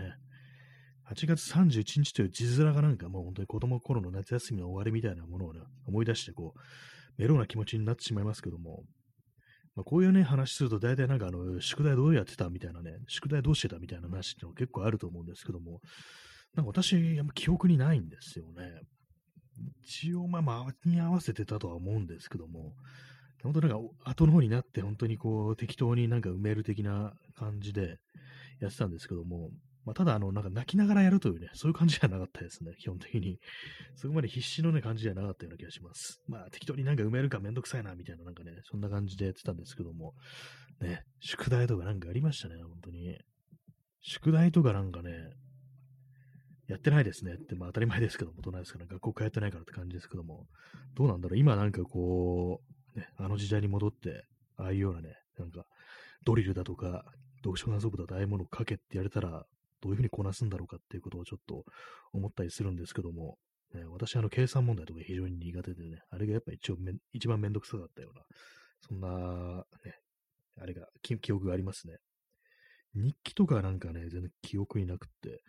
Speaker 1: 8月31日という字面がなんかもう本当に子供の頃の夏休みの終わりみたいなものをね、思い出してこう、メローな気持ちになってしまいますけども、まあ、こういうね、話すると大体なんかあの、宿題どうやってたみたいなね、宿題どうしてたみたいな話っての結構あると思うんですけども、なんか私、記憶にないんですよね。一応、まあ、間に合わせてたとは思うんですけども、本当なんか後の方になって本当にこう適当になんか埋める的な感じでやってたんですけども、まあ、ただ、あの、なんか泣きながらやるというね、そういう感じじゃなかったですね、基本的に。そこまで必死のね、感じじゃなかったような気がします。まあ、適当になんか埋めるかめんどくさいな、みたいな、なんかね、そんな感じでやってたんですけども、ね、宿題とかなんかありましたね、本当に。宿題とかなんかね、やってないですね。って、まあ当たり前ですけども、大人ですから、学校通ってないからって感じですけども、どうなんだろう、今なんかこう、ね、あの時代に戻って、ああいうようなね、なんか、ドリルだとか、読書感想部だとああいうものを書けってやれたら、どういうふうにこなすんだろうかっていうことをちょっと思ったりするんですけども、ね、私、あの、計算問題とか非常に苦手でね、あれがやっぱ一応め一番めんどくさかったような、そんな、ね、あれが、記憶がありますね。日記とかなんかね、全然記憶になくって、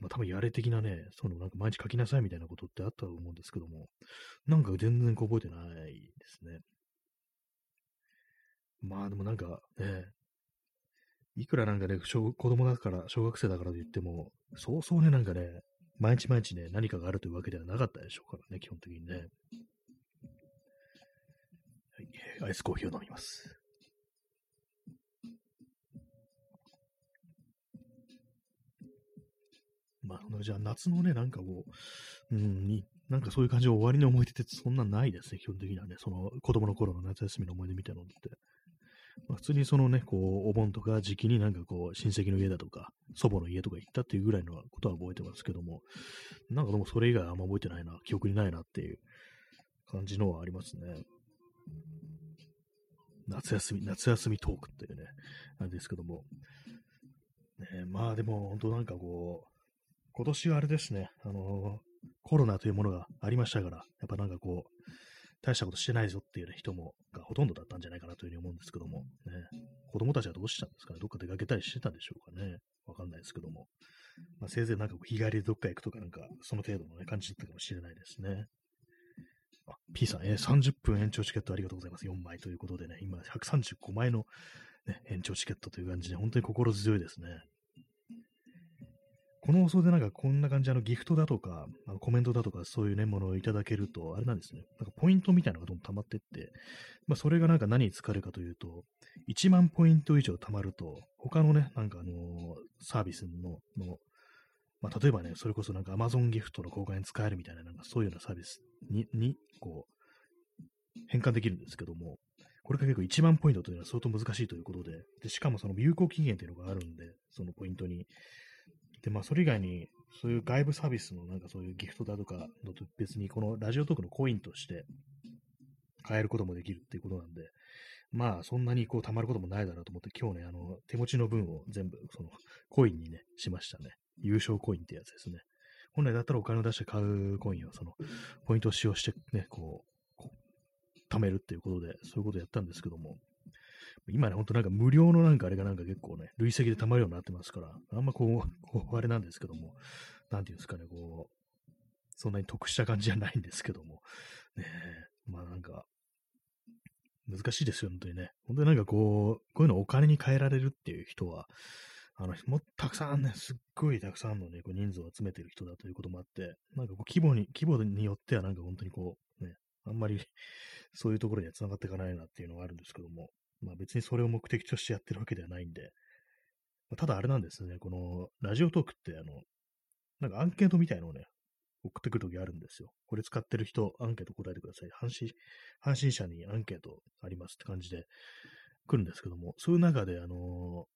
Speaker 1: まあ、多分やれ的なね、そのなんか毎日書きなさいみたいなことってあったと思うんですけども、なんか全然覚えてないですね。まあでもなんかね、いくらなんかね、小子供だから、小学生だからと言っても、そうそうね、なんかね、毎日毎日ね、何かがあるというわけではなかったでしょうからね、基本的にね。はい、アイスコーヒーを飲みます。まあ、じゃあ夏のね、なんかこう、うん、に、なんかそういう感じで終わりの思い出ってそんなないですね、基本的にはね。その子供の頃の夏休みの思い出みたいなのって。まあ、普通にそのね、こう、お盆とか時期になんかこう、親戚の家だとか、祖母の家とか行ったっていうぐらいのことは覚えてますけども、なんかでもそれ以外あんま覚えてないな、記憶にないなっていう感じのはありますね。夏休み、夏休みトークっていうね、あれですけども。ね、まあでも、本当なんかこう、今年はあれですね、あのコロナというものがありましたから、やっぱなんかこう、大したことしてないぞっていう、ね、人も、がほとんどだったんじゃないかなというふうに思うんですけども、ね、子供たちはどうしたんですかね？どっか出かけたりしてたんでしょうかね？わかんないですけども。まあ、せいぜいなんか日帰りでどっか行くとかなんか、その程度の、ね、感じだったかもしれないですね。あ、P さん、えー、30分延長チケットありがとうございます。4枚ということでね、今135枚の、ね、延長チケットという感じで、本当に心強いですね。この放送でなんかこんな感じ、あのギフトだとか、あのコメントだとかそういうね、ものをいただけると、あれなんですね。なんかポイントみたいなのがどんどん溜まってって、まあそれがなんか何に使えるかというと、1万ポイント以上溜まると、他のね、なんかあのー、サービスの、のまあ例えばね、それこそなんか Amazon ギフトの交換に使えるみたいな、なんかそういうようなサービスに、に、こう、変換できるんですけども、これが結構1万ポイントというのは相当難しいということで、でしかもその有効期限というのがあるんで、そのポイントに。で、まあ、それ以外に、そういう外部サービスのなんかそういうギフトだとかのと別に、このラジオトークのコインとして変えることもできるっていうことなんで、まあ、そんなにこう貯まることもないだろうと思って、今日ね、あの、手持ちの分を全部、その、コインにね、しましたね。優勝コインってやつですね。本来だったらお金を出して買うコインを、その、ポイントを使用してね、こう、こう貯めるっていうことで、そういうことをやったんですけども、今ね、ほんとなんか無料のなんかあれがなんか結構ね、累積で溜まるようになってますから、あんまこう、*laughs* こうあれなんですけども、なんていうんですかね、こう、そんなに得した感じじゃないんですけども、ねまあなんか、難しいですよ、本当にね。本当になんかこう、こういうのをお金に変えられるっていう人は、あの、もたくさんね、すっごいたくさんのね、こう人数を集めてる人だということもあって、なんかこう規模に、規模によってはなんか本当にこう、ね、あんまり *laughs* そういうところには繋がっていかないなっていうのがあるんですけども、まあ別にそれを目的としてやってるわけではないんで、まあ、ただあれなんですね、このラジオトークってあの、なんかアンケートみたいのをね、送ってくるときあるんですよ。これ使ってる人、アンケート答えてください。阪神、阪神社にアンケートありますって感じで来るんですけども、そういう中で、あの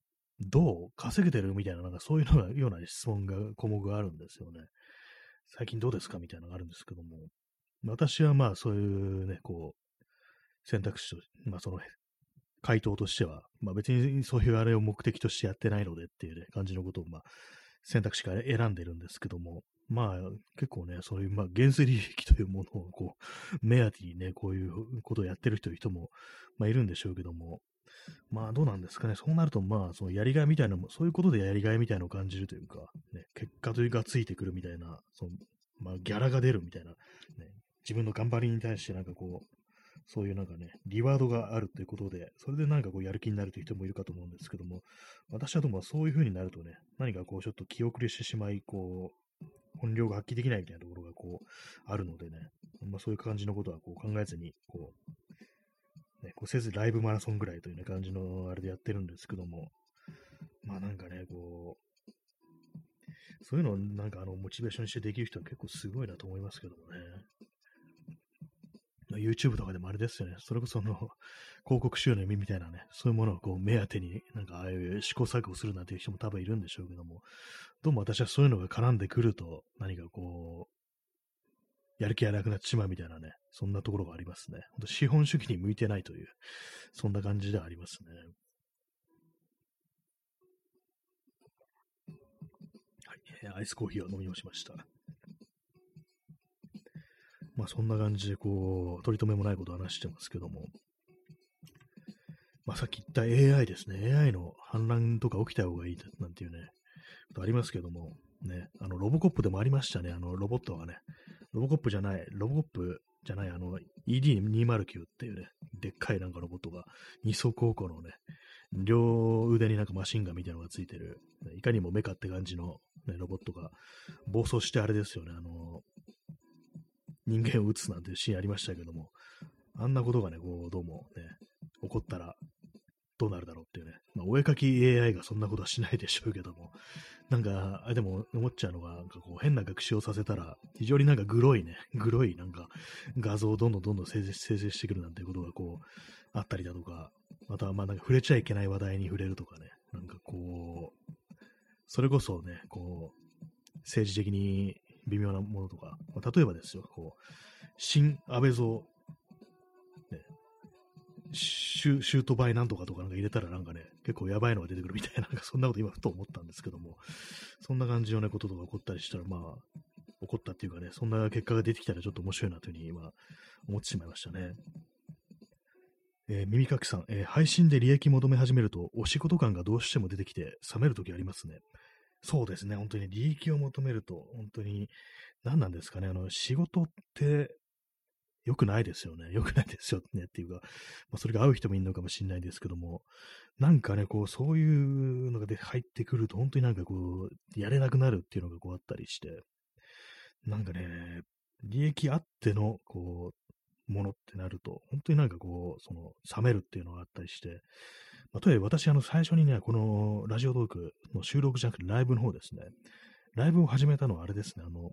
Speaker 1: どう稼げてるみたいな、なんかそういうのが、ような質問が、項目があるんですよね。最近どうですかみたいなのがあるんですけども、私はまあそういうね、こう、選択肢と、まあその回答としては、まあ別にそういうあれを目的としてやってないのでっていう、ね、感じのことを、まあ、選択肢から選んでるんですけども、まあ結構ね、そういう、まあ原水利益というものをこう、目当てにね、こういうことをやってる人人も、まあいるんでしょうけども、まあどうなんですかね、そうなるとまあそのやりがいみたいなも、そういうことでやりがいみたいなのを感じるというか、ね、結果というかついてくるみたいな、そのまあギャラが出るみたいな、ね、自分の頑張りに対してなんかこう、そういうなんかね、リワードがあるということで、それでなんかこうやる気になるという人もいるかと思うんですけども、私はどうもそういう風になるとね、何かこうちょっと気遅れしてしまい、こう、本領が発揮できないみたいなところがこう、あるのでね、まあそういう感じのことはこう考えずに、こう、ね、こうせずライブマラソンぐらいという、ね、感じのあれでやってるんですけども、まあなんかね、こう、そういうのをなんかあの、モチベーションにしてできる人は結構すごいなと思いますけどもね。YouTube とかでもあれですよね。それこその、*laughs* 広告収入みたいなね、そういうものをこう目当てに、なんかああいう試行錯誤するなんていう人も多分いるんでしょうけども、どうも私はそういうのが絡んでくると、何かこう、やる気がなくなってしまうみたいなね、そんなところがありますね。本当資本主義に向いてないという、そんな感じではありますね。はい、アイスコーヒーを飲み干しました。まあそんな感じでこう、取り留めもないことを話してますけども、まあさっき言った AI ですね。AI の反乱とか起きた方がいいなんていうね、ことありますけども、ね、あの、ロボコップでもありましたね。あの、ロボットがね、ロボコップじゃない、ロボコップじゃない、あの、ED209 っていうね、でっかいなんかロボットが、二足歩行のね、両腕になんかマシンガンみたいなのがついてる、いかにもメカって感じの、ね、ロボットが暴走してあれですよね、あの、人間を撃つなんていうシーンありましたけども、あんなことがね、こう、どうもね、起こったらどうなるだろうっていうね。まあ、お絵かき AI がそんなことはしないでしょうけども、なんか、あでも思っちゃうのが、なんかこう変な学習をさせたら、非常になんかグロいね、グロいなんか画像をどんどんどんどん生成してくるなんていうことがこう、あったりだとか、またはまあなんか触れちゃいけない話題に触れるとかね、なんかこう、それこそね、こう、政治的に微妙なものとか、まあ、例えばですよ、こう、新安倍像、ね、シュート倍なんとかとかなんか入れたらなんかね、結構やばいのが出てくるみたいな、なんかそんなこと今ふと思ったんですけども、そんな感じのね、こととか起こったりしたら、まあ、起こったっていうかね、そんな結果が出てきたらちょっと面白いなというふうに今思ってしまいましたね。えー、耳かきさん、えー、配信で利益求め始めると、お仕事感がどうしても出てきて、冷めるときありますね。そうですね、本当に利益を求めると、本当に、何なんですかね、あの、仕事って良くないですよね。*laughs* 良くないですよねっていうか、まあ、それが合う人もいるのかもしれないですけども、なんかね、こう、そういうのがで入ってくると、本当になんかこう、やれなくなるっていうのがこうあったりして、なんかね、利益あっての、こう、ものってなると、本当になんかこう、その、冷めるっていうのがあったりして、まあ、とえ私、あの、最初にね、このラジオトークの収録じゃなくてライブの方ですね、ライブを始めたのはあれですね、あの、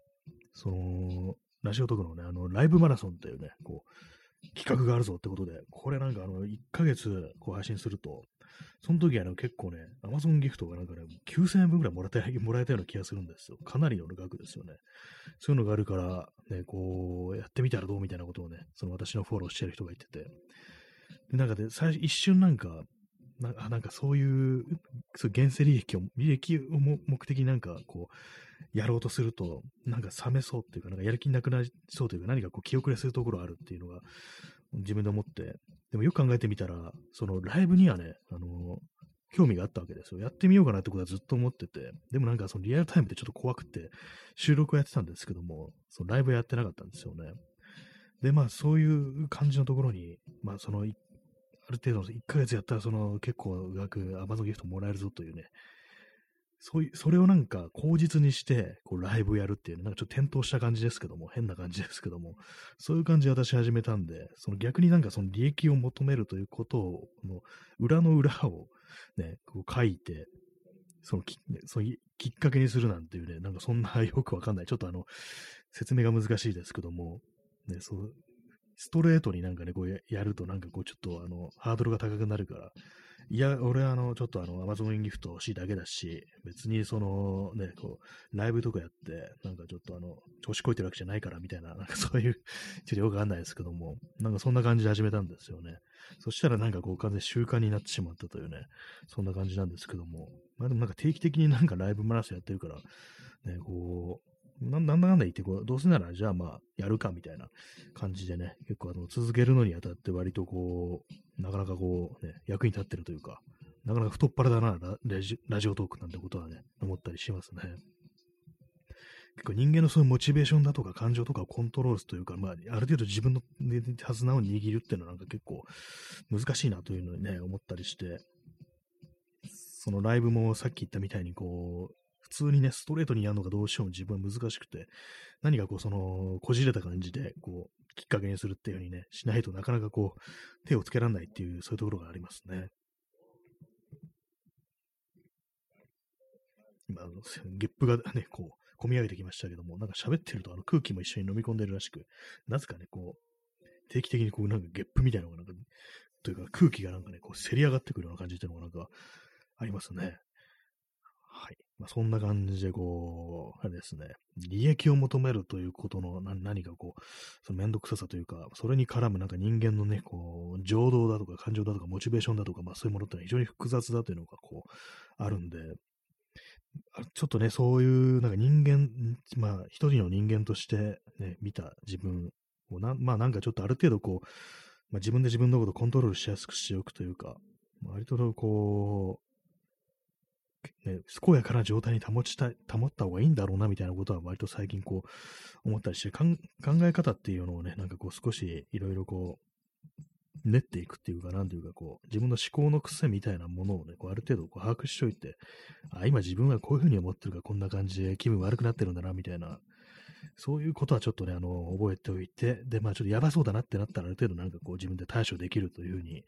Speaker 1: その、ラジオトークのね、あの、ライブマラソンっていうね、こう、企画があるぞってことで、これなんかあの、1ヶ月こう配信すると、その時はね、結構ね、アマゾンギフトがなんかね、9000円分ぐらいもらえた *laughs* もらえたような気がするんですよ。かなりの額ですよね。そういうのがあるから、ね、こう、やってみたらどうみたいなことをね、その私のフォローしてる人が言ってて。なんかで、最初、一瞬なんか、ななんかそういう、そう現世利益を、利益を目的になんかこう、やろうとすると、なんか冷めそうっていうか、なんかやる気なくなりそうというか、何かこう気遅れするところあるっていうのが自分で思って、でもよく考えてみたら、そのライブにはね、あの、興味があったわけですよ。やってみようかなってことはずっと思ってて、でもなんかそのリアルタイムってちょっと怖くて、収録をやってたんですけども、そのライブやってなかったんですよね。で、まあそういう感じのところに、まあその、ある程度1ヶ月やったらその結構額、アマゾンギフトもらえるぞというね、そういう、それをなんか口実にして、こうライブやるっていう、ね。なんかちょっと転倒した感じですけども、変な感じですけども、そういう感じで私始めたんで、その逆になんかその利益を求めるということを、の裏の裏をね、こう書いて、そのき、ね、そのきっかけにするなんていうね、なんかそんなよくわかんない。ちょっとあの、説明が難しいですけども、ね、そう、ストレートになんかね、こうやるとなんかこうちょっとあの、ハードルが高くなるから、いや、俺はあの、ちょっとあの、アマゾンギフト欲しいだけだし、別にその、ね、こう、ライブとかやって、なんかちょっとあの、調子こいてるわけじゃないからみたいな、なんかそういう、ちょっとよくわかんないですけども、なんかそんな感じで始めたんですよね。そしたらなんかこう、完全に習慣になってしまったというね、そんな感じなんですけども、まあでもなんか定期的になんかライブマラソンやってるから、ね、こう、なんだかんだ言ってこう、どうせならじゃあまあ、やるかみたいな感じでね、結構あの、続けるのにあたって割とこう、なかなかこう、ね、役に立ってるというか、なかなか太っ腹だなラジ、ラジオトークなんてことはね、思ったりしますね。結構人間のそういうモチベーションだとか感情とかをコントロールすというか、まあ、ある程度自分の手綱を握るっていうのはなんか結構難しいなというのにね、思ったりして、そのライブもさっき言ったみたいにこう、普通にね、ストレートにやるのがどうしても自分は難しくて、何かこう、その、こじれた感じで、こう、きっかけにするっていう風にね、しないとなかなかこう、手をつけられないっていう、そういうところがありますね。今、あの、ゲップがね、こう、込み上げてきましたけども、なんか喋ってるとあの空気も一緒に飲み込んでるらしく、なぜかね、こう、定期的にこう、なんかゲップみたいなのがなんか、というか空気がなんかね、こう、せり上がってくるような感じっていうのがなんか、ありますね。まあ、そんな感じで、こう、あれですね、利益を求めるということの何かこう、そのめんどくささというか、それに絡むなんか人間のね、こう、情動だとか感情だとかモチベーションだとか、まあそういうものってのは非常に複雑だというのがこう、あるんで、ちょっとね、そういうなんか人間、まあ一人の人間としてね、見た自分をな、まあなんかちょっとある程度こう、まあ、自分で自分のことをコントロールしやすくしておくというか、割とこう、ね、健やかな状態に保ちたい、保った方がいいんだろうな、みたいなことは割と最近こう、思ったりして、考え方っていうのをね、なんかこう少しいろいろこう、練っていくっていうか、なんていうかこう、自分の思考の癖みたいなものをね、こうある程度こう把握しといて、あ、今自分はこういうふうに思ってるからこんな感じで気分悪くなってるんだな、みたいな、そういうことはちょっとね、あの、覚えておいて、で、まあちょっとやばそうだなってなったらある程度なんかこう自分で対処できるというふうに、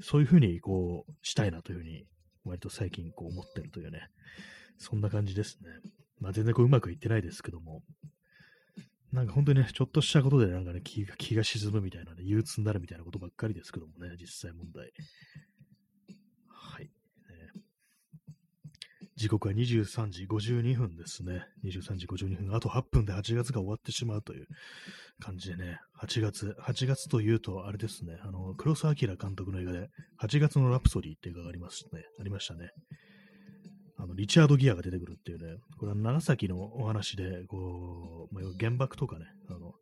Speaker 1: そういうふうにこうしたいなというふうに割と最近こう思ってるというね、そんな感じですね。まあ全然こううまくいってないですけども、なんか本当にね、ちょっとしたことでなんかね、気が沈むみたいなね、憂鬱になるみたいなことばっかりですけどもね、実際問題。はい。時刻は23時52分ですね。23時52分。あと8分で8月が終わってしまうという感じでね。8月。8月というと、あれですね。あの、黒澤明監督の映画で、8月のラプソディっていう映画がありますね。ありましたね。あの、リチャード・ギアが出てくるっていうね。これは長崎のお話で、こう、ま、原爆とかね、あの、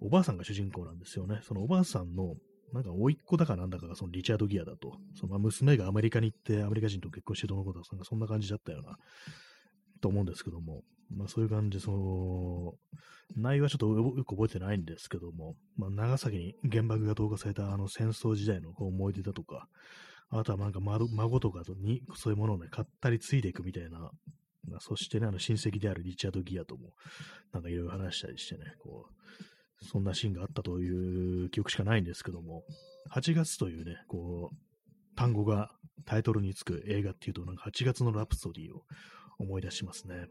Speaker 1: おばあさんが主人公なんですよね。そのおばあさんのなんか、甥っ子だかなんだかがそのリチャード・ギアだと。その娘がアメリカに行ってアメリカ人と結婚してどのことか、そんな感じだったような、と思うんですけども。まあそういう感じで、その、内容はちょっとよく覚えてないんですけども、まあ長崎に原爆が投下されたあの戦争時代の思い出だとか、あとはなんか孫とかにそういうものをね、買ったりついていくみたいな、まあ、そしてね、あの親戚であるリチャード・ギアとも、なんかいろいろ話したりしてね、こう、そんなシーンがあったという記憶しかないんですけども、8月というね、こう、単語がタイトルにつく映画っていうと、なんか8月のラプソディを思い出しますね。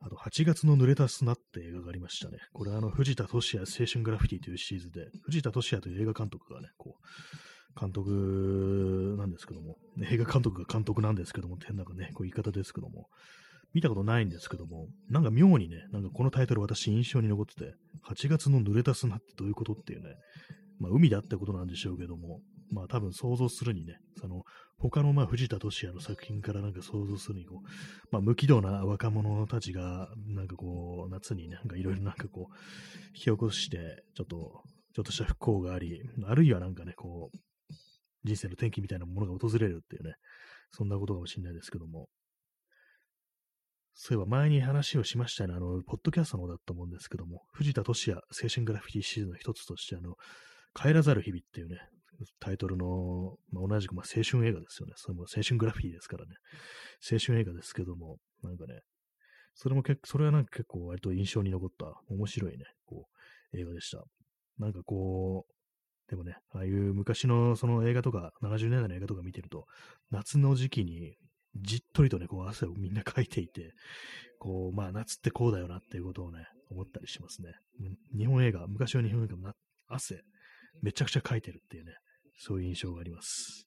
Speaker 1: あと、8月の濡れた砂って映画がありましたね。これはあの、藤田俊也青春グラフィティというシリーズで、藤田俊也という映画監督がね、こう、監督なんですけども、映画監督が監督なんですけども、変なね、こう言い方ですけども、見たことないんですけども、なんか妙にね、なんかこのタイトル私印象に残ってて、8月の濡れた砂ってどういうことっていうね、まあ海だってことなんでしょうけども、まあ多分想像するにね、その他のまあ藤田俊也の作品からなんか想像するにこう、まあ無軌道な若者たちがなんかこう夏に、なんかいろいろなんかこう、引き起こして、ちょっと、ちょっとした不幸があり、あるいはなんかね、こう、人生の転機みたいなものが訪れるっていうね、そんなことかもしれないですけども、そういえば前に話をしましたね。あの、ポッドキャストの方だったと思うんですけども、藤田俊也青春グラフィティシリーズの一つとして、あの、帰らざる日々っていうね、タイトルの、まあ、同じくまあ青春映画ですよね。それも青春グラフィティですからね。青春映画ですけども、なんかね、それも結構、それはなんか結構割と印象に残った面白いね、こう、映画でした。なんかこう、でもね、ああいう昔のその映画とか、70年代の映画とか見てると、夏の時期にじっとりとね、こう汗をみんなかいていて、こう、まあ夏ってこうだよなっていうことをね、思ったりしますね。日本映画、昔は日本映画も汗、めちゃくちゃかいてるっていうね、そういう印象があります。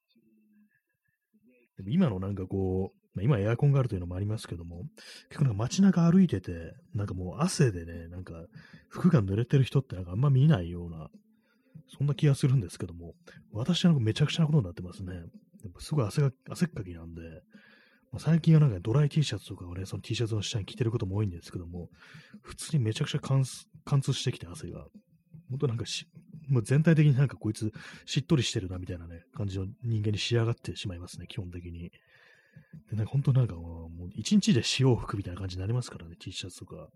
Speaker 1: でも今のなんかこう、まあ、今エアコンがあるというのもありますけども、結構なんか街中歩いてて、なんかもう汗でね、なんか服が濡れてる人ってなんかあんま見ないような、そんな気がするんですけども、私はなんかめちゃくちゃなことになってますね。すごい汗が、汗っかきなんで、最近はなんかドライ T シャツとかをね、その T シャツの下に着てることも多いんですけども、普通にめちゃくちゃ貫通してきて汗が、本当なんかし、もう全体的になんかこいつしっとりしてるなみたいなね、感じの人間に仕上がってしまいますね、基本的に。で、なんか本当なんかもう一日で潮を吹くみたいな感じになりますからね、T シャツとか。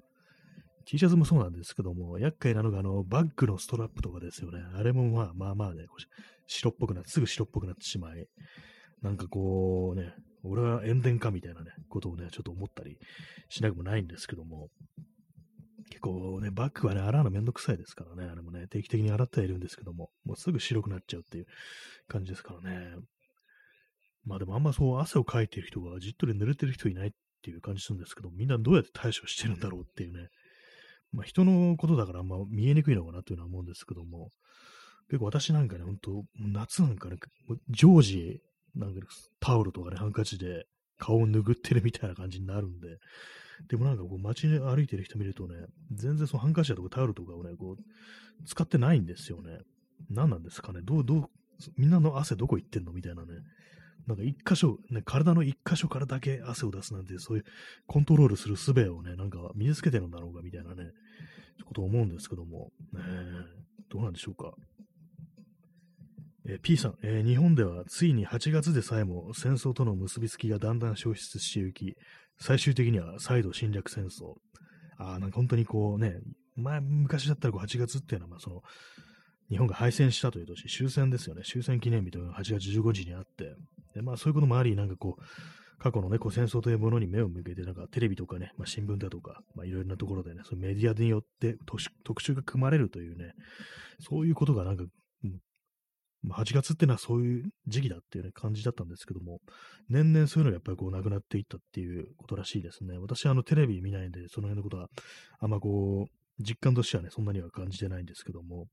Speaker 1: T シャツもそうなんですけども、厄介なのがあのバッグのストラップとかですよね。あれもまあまあまあね、白っぽくなって、すぐ白っぽくなってしまい、なんかこうね、俺は塩田かみたいなね、ことをね、ちょっと思ったりしなくもないんですけども、結構ね、バッグはね、洗うのめんどくさいですからね、あれもね、定期的に洗ってはいるんですけども、もうすぐ白くなっちゃうっていう感じですからね。まあでもあんまそう汗をかいてる人がじっとり濡れてる人いないっていう感じするんですけど、みんなどうやって対処してるんだろうっていうね、まあ人のことだからあんま見えにくいのかなというのは思うんですけども、結構私なんかね、ほんと、夏なんかね、常時なんかタオルとかね、ハンカチで顔を拭ってるみたいな感じになるんで、でもなんかこう街に歩いてる人見るとね、全然そのハンカチだとかタオルとかをね、こう、使ってないんですよね。何なんですかねどう、どう、みんなの汗どこ行ってんのみたいなね。なんか一箇所、ね、体の一箇所からだけ汗を出すなんて、そういうコントロールする術をね、なんか身につけてるんだろうかみたいなね、こと思うんですけども、ね、どうなんでしょうか。えー、P さん、えー、日本ではついに8月でさえも戦争との結びつきがだんだん消失していき、最終的には再度侵略戦争。あなんか本当にこうね、前、昔だったらこう8月っていうのは、まあその、日本が敗戦したという年、終戦ですよね。終戦記念日というのが8月15日にあって、で、まあそういうこともあり、なんかこう、過去のね、こう戦争というものに目を向けて、なんかテレビとかね、まあ、新聞だとか、まあいろいろなところでね、そのメディアによって特集が組まれるというね、そういうことがなんかまあ、8月っていうのはそういう時期だっていう、ね、感じだったんですけども、年々そういうのがやっぱりこうなくなっていったっていうことらしいですね。私はあのテレビ見ないんで、その辺のことはあんまこう、実感としてはね、そんなには感じてないんですけども、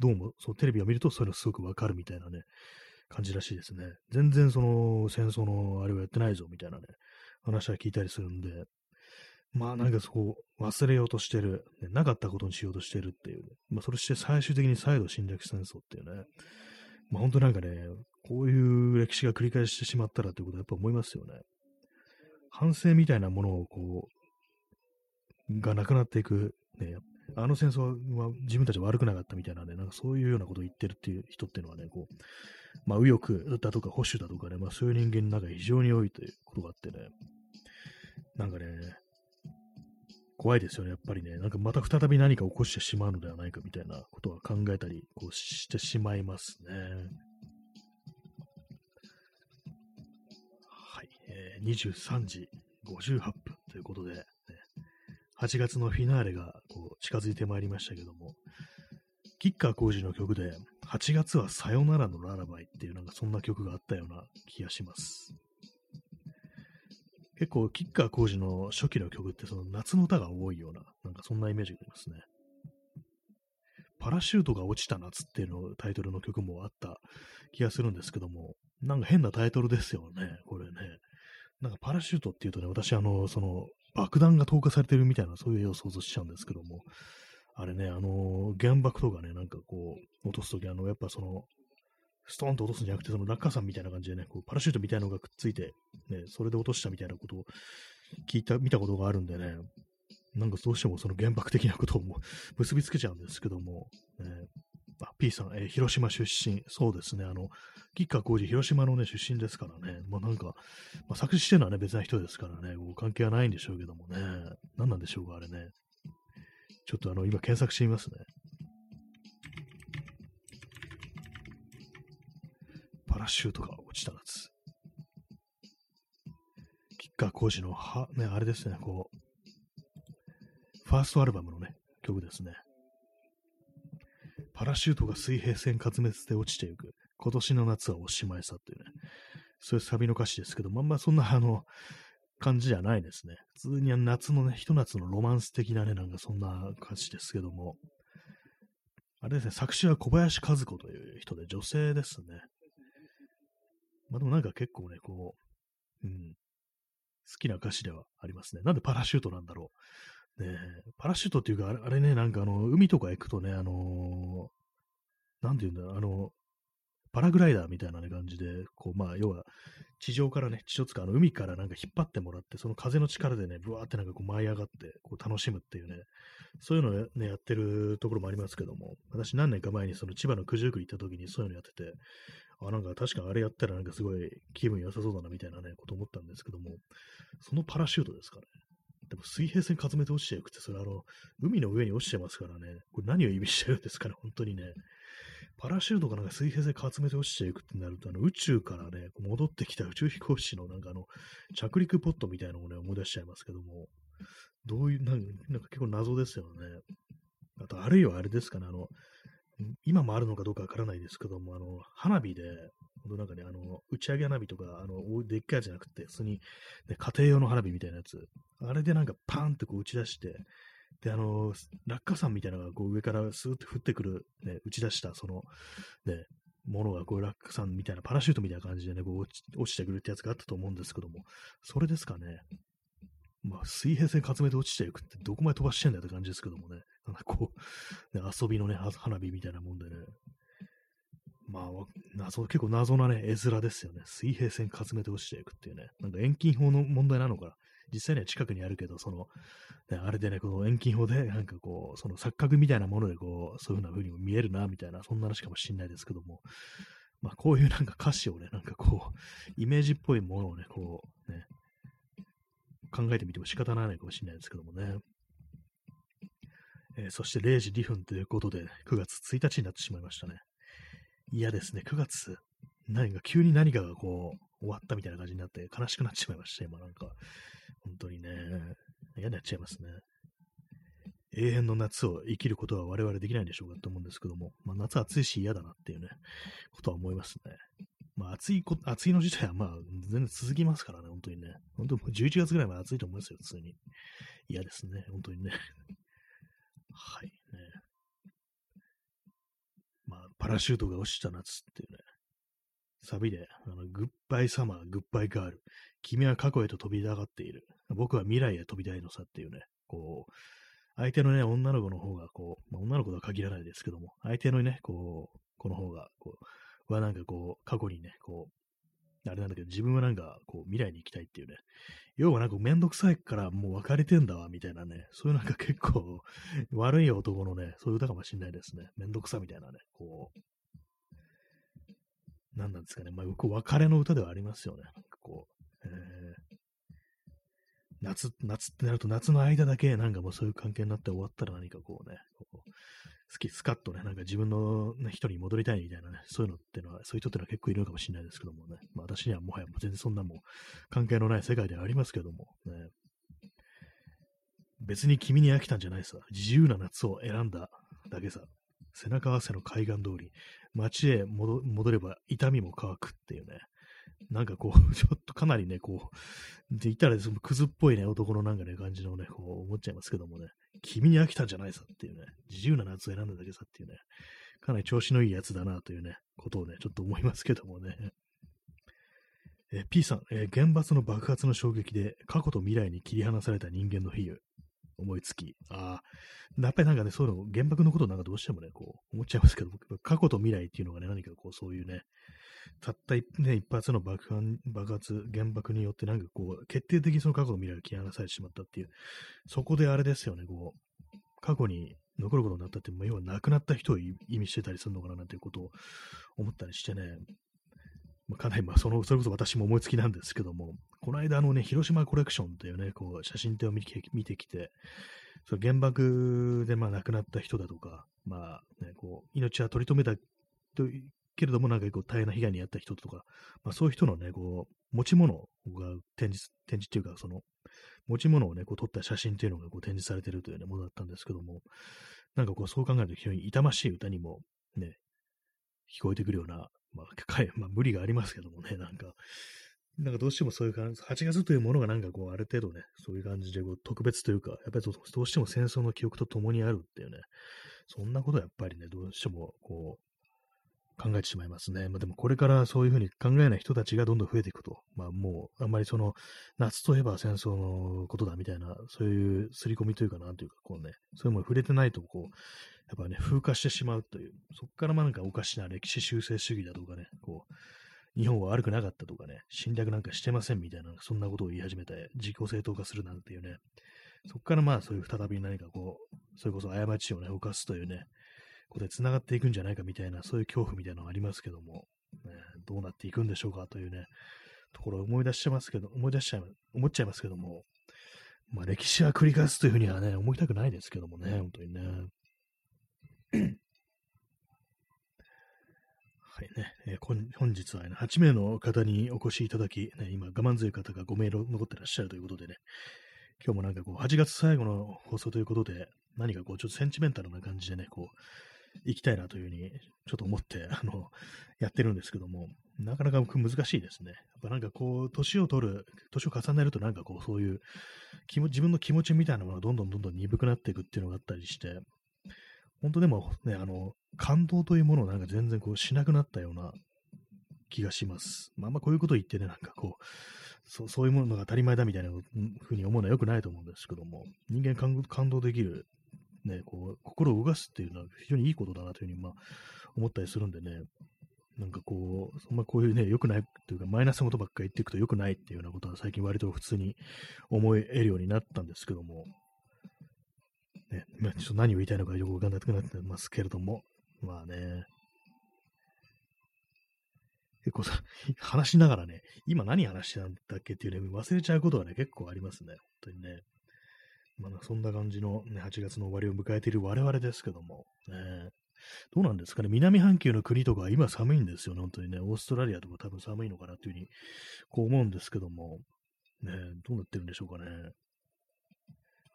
Speaker 1: どうもそうテレビを見るとそういうのすごくわかるみたいなね、感じらしいですね。全然その戦争のあれをやってないぞみたいなね、話は聞いたりするんで、まあなんかそこ忘れようとしてる、ね、なかったことにしようとしてるっていう、ね、まあそれして最終的に再度侵略戦争っていうね、まあ本当なんかね、こういう歴史が繰り返してしまったらということはやっぱ思いますよね。反省みたいなものをこう、がなくなっていく、ね、あの戦争は自分たちは悪くなかったみたいなね、なんかそういうようなことを言ってるっていう人っていうのはね、こう、まあ右翼だとか保守だとかね、まあそういう人間の中で非常に多いということがあってね、なんかね、怖いですよね、やっぱりね。なんかまた再び何か起こしてしまうのではないかみたいなことは考えたりこうしてしまいますね。はい、えー、23時58分ということで、ね、8月のフィナーレがこう近づいてまいりましたけども、吉川浩司の曲で、8月はさよならのララバイっていうなんかそんな曲があったような気がします。結構、吉川浩司の初期の曲ってその夏の歌が多いような、なんかそんなイメージがありますね。パラシュートが落ちた夏っていうのタイトルの曲もあった気がするんですけども、なんか変なタイトルですよね、これね。なんかパラシュートっていうとね、私あの、その爆弾が投下されてるみたいなそういう絵を想像しちゃうんですけども、あれね、あの原爆とかね、なんかこう、落とすとき、あの、やっぱその、ストーンと落とすんじゃなくて、その落下傘みたいな感じでね、こうパラシュートみたいなのがくっついて、ね、それで落としたみたいなことを聞いた、見たことがあるんでね、なんかどうしてもその原爆的なことをも *laughs* 結びつけちゃうんですけども、ね、あ、P さん、えー、広島出身。そうですね。あの、吉川浩司、広島のね、出身ですからね。まあなんか、まあ、作詞してるのはね、別な人ですからね、こう関係はないんでしょうけどもね。何なんでしょうか、あれね。ちょっとあの、今検索してみますね。パラシュートが落ちた夏。吉川浩司の、は、ね、あれですね、こう、ファーストアルバムのね、曲ですね。パラシュートが水平線滑滅で落ちていく。今年の夏はおしまいさっていうね。そういうサビの歌詞ですけど、まんまそんなあの、感じじゃないですね。普通に夏のね、ひと夏のロマンス的なね、なんかそんな歌詞ですけども。あれですね、作詞は小林和子という人で女性ですね。まあでもなんか結構ね、こう、うん、好きな歌詞ではありますね。なんでパラシュートなんだろう。ねパラシュートっていうか、あれね、なんかあの、海とか行くとね、あのー、なんて言うんだろう、あの、パラグライダーみたいな、ね、感じで、こう、まあ、要は、地上からね、地上つか、あの、海からなんか引っ張ってもらって、その風の力でね、ブワーってなんかこう舞い上がって、こう楽しむっていうね、そういうのをね、やってるところもありますけども、私何年か前にその千葉の九十九行った時にそういうのやってて、あ、なんか確かあれやったらなんかすごい気分良さそうだなみたいなね、こと思ったんですけども、そのパラシュートですかね。でも水平線かめて落ちていくて、それあの、海の上に落ちてますからね、これ何を意味してるんですかね、本当にね。パラシュートがなんか水平線かめて落ちていくってなると、あの宇宙からね、戻ってきた宇宙飛行士のなんかあの、着陸ポットみたいなのをね、思い出しちゃいますけども、どういう、なんか結構謎ですよね。あと、あるいはあれですかね、あの、今もあるのかどうかわからないですけども、あの、花火で、なんかね、あの、打ち上げ花火とか、あの、でっかいやつじゃなくて、普通に、ね、家庭用の花火みたいなやつ、あれでなんかパーンってこう打ち出して、で、あの、落下傘みたいなのがこう上からスーッと降ってくる、ね、打ち出した、その、ね、ものがこう落下傘みたいな、パラシュートみたいな感じでね、こう落ち落ちてくるってやつがあったと思うんですけども、それですかね。まあ、水平線かつめて落ちていくってどこまで飛ばしてんだよって感じですけどもね。なんかこう、ね、遊びのね、花火みたいなもんでね。まあ、謎、結構謎なね、絵面ですよね。水平線かつめて落ちていくっていうね。なんか遠近法の問題なのか。実際には近くにあるけど、その、ね、あれでね、この遠近法で、なんかこう、その錯覚みたいなもので、こう、そういうふうな風にも見えるな、みたいな、そんな話かもしれないですけども。まあ、こういう *laughs* なんか歌詞をね、なんかこう、イメージっぽいものをね、こう、ね、考えてみても仕方ないかもしれないですけどもね。えー、そして0時2分ということで、9月1日になってしまいましたね。嫌ですね、9月、何か、急に何かがこう、終わったみたいな感じになって悲しくなっちまいました、今なんか。本当にね、嫌になっちゃいますね。永遠の夏を生きることは我々できないんでしょうかと思うんですけども、まあ、夏暑いし嫌だなっていうね、ことは思いますね。まあ、暑いこ、暑いの自体はまあ、全然続きますからね、本当にね。本当に11月ぐらいまで暑いと思いますよ、普通に。嫌ですね、本当にね。はい、ね。まあ、パラシュートが落ちた夏っていうね、サビで、あの、グッバイサマー、グッバイガール。君は過去へと飛び上がっている。僕は未来へ飛びたいのさっていうね、こう、相手のね、女の子の方が、こう、まあ、女の子とは限らないですけども、相手のね、こう、この方が、こう、はなんかこう、過去にね、こう、あれなんだけど、自分はなんか、こう、未来に行きたいっていうね。要はなんかめんどくさいからもう別れてんだわ、みたいなね。そういうなんか結構悪い男のね、そういう歌かもしれないですね。めんどくさみたいなね、こう、何なんですかね。まあ、僕、別れの歌ではありますよね。こう、えー、夏、夏ってなると夏の間だけなんかもうそういう関係になって終わったら何かこうね、こう好き、スカッとね、なんか自分の、ね、人に戻りたいみたいなね、そういうのってのは、そういう人ってのは結構いるのかもしれないですけどもね。まあ私にはもはやもう全然そんなもん関係のない世界ではありますけども、ね。別に君に飽きたんじゃないさ。自由な夏を選んだだけさ。背中合わせの海岸通り、街へ戻れば痛みも乾くっていうね。なんかこう、*laughs* ちょっとかなりね、こう、で言ったらそのクズっぽいね、男のなんかね、感じのね、こう思っちゃいますけどもね、君に飽きたんじゃないさっていうね、自由な夏を選んだだけさっていうね、かなり調子のいいやつだなというね、ことをね、ちょっと思いますけどもね。え P さん、え、原発の爆発の衝撃で過去と未来に切り離された人間の比喩。思いつき、ああ、やっぱりなんかね、そういうの、原爆のことなんかどうしてもね、こう、思っちゃいますけど、過去と未来っていうのがね、何かこう、そういうね、たった一,、ね、一発の爆発、爆発、原爆によってなんかこう、決定的にその過去の未来が切り離されてしまったっていう、そこであれですよね、こう、過去に残ることになったって、要は亡くなった人を意味してたりするのかななんていうことを思ったりしてね、まあ、かなり、まあ、その、それこそ私も思いつきなんですけども、この間、のね、広島コレクションというね、こう、写真展を見て見てきて、その原爆で、まあ、亡くなった人だとか、まあ、ね、こう、命は取り留めたとけれども、なんかこう、大変な被害に遭った人とか、まあ、そういう人のね、こう、持ち物が展示、展示っていうか、その、持ち物をね、こう、撮った写真っていうのがこう展示されているという、ね、ものだったんですけども、なんかこう、そう考えると非常に痛ましい歌にも、ね、聞こえてくるような、まあ、まあ、無理がありますけどもね、なんか、なんかどうしてもそういう感じ、8月というものがなんかこう、ある程度ね、そういう感じでこう特別というか、やっぱりどうしても戦争の記憶と共にあるっていうね、そんなことはやっぱりね、どうしてもこう、考えてしまいますね。まあでもこれからそういうふうに考えない人たちがどんどん増えていくと。まあもう、あんまりその、夏といえば戦争のことだみたいな、そういう刷り込みというかなんというか、こうね、そういうもの触れてないと、こう、やっぱね、風化してしまうという、そこからまあなんかおかしな歴史修正主義だとかね、こう、日本は悪くなかったとかね、侵略なんかしてませんみたいな、そんなことを言い始めて、自己正当化するなんていうね、そこからまあそういう再び何かこう、それこそ過ちをね、犯すというね、ことで繋がっていくんじゃないかみたいな、そういう恐怖みたいなのがありますけども、ね、どうなっていくんでしょうかというね、ところを思い出してますけど、思い出しちゃい、思っちゃいますけども、まあ歴史は繰り返すというふうにはね、思いたくないですけどもね、本当にね。はいね、えー、本日は、ね、8名の方にお越しいただき、ね、今、我慢強い方が5名残ってらっしゃるということでね、今日もなんかこう、8月最後の放送ということで、何かこう、ちょっとセンチメンタルな感じでね、こう、行きたいなというふうに、ちょっと思って、あの、やってるんですけども、なかなか難しいですね。やっぱなんかこう、年を取る、年を重ねるとなんかこう、そういう気も、自分の気持ちみたいなものがどんどんどんどん鈍くなっていくっていうのがあったりして、本当でもね、あの、感動というものをなんか全然こうしなくなったような気がします。まあ、あんまこういうこと言ってね、なんかこう、そうそういうものが当たり前だみたいなふうに思うのは良くないと思うんですけども、人間感動できる、ね、こう、心を動かすっていうのは非常にいいことだなというふうに、まあ、思ったりするんでね、なんかこう、そんなこういうね、良くないというか、マイナスのことばっかり言っていくと良くないっていうようなことは最近割と普通に思えるようになったんですけども、ね、ちょっと何を言いたいのかよくわかんなくなってますけれども、まあね、結構さ、*laughs* 話しながらね、今何話してたんだっけっていうね、忘れちゃうことがね、結構ありますね。本当にね。まあ、そんな感じの、ね、8月の終わりを迎えている我々ですけども、ね、どうなんですかね、南半球の国とか今寒いんですよね、本当にね。オーストラリアとか多分寒いのかなっていうふうに、こう思うんですけども、ね、どうなってるんでしょうかね。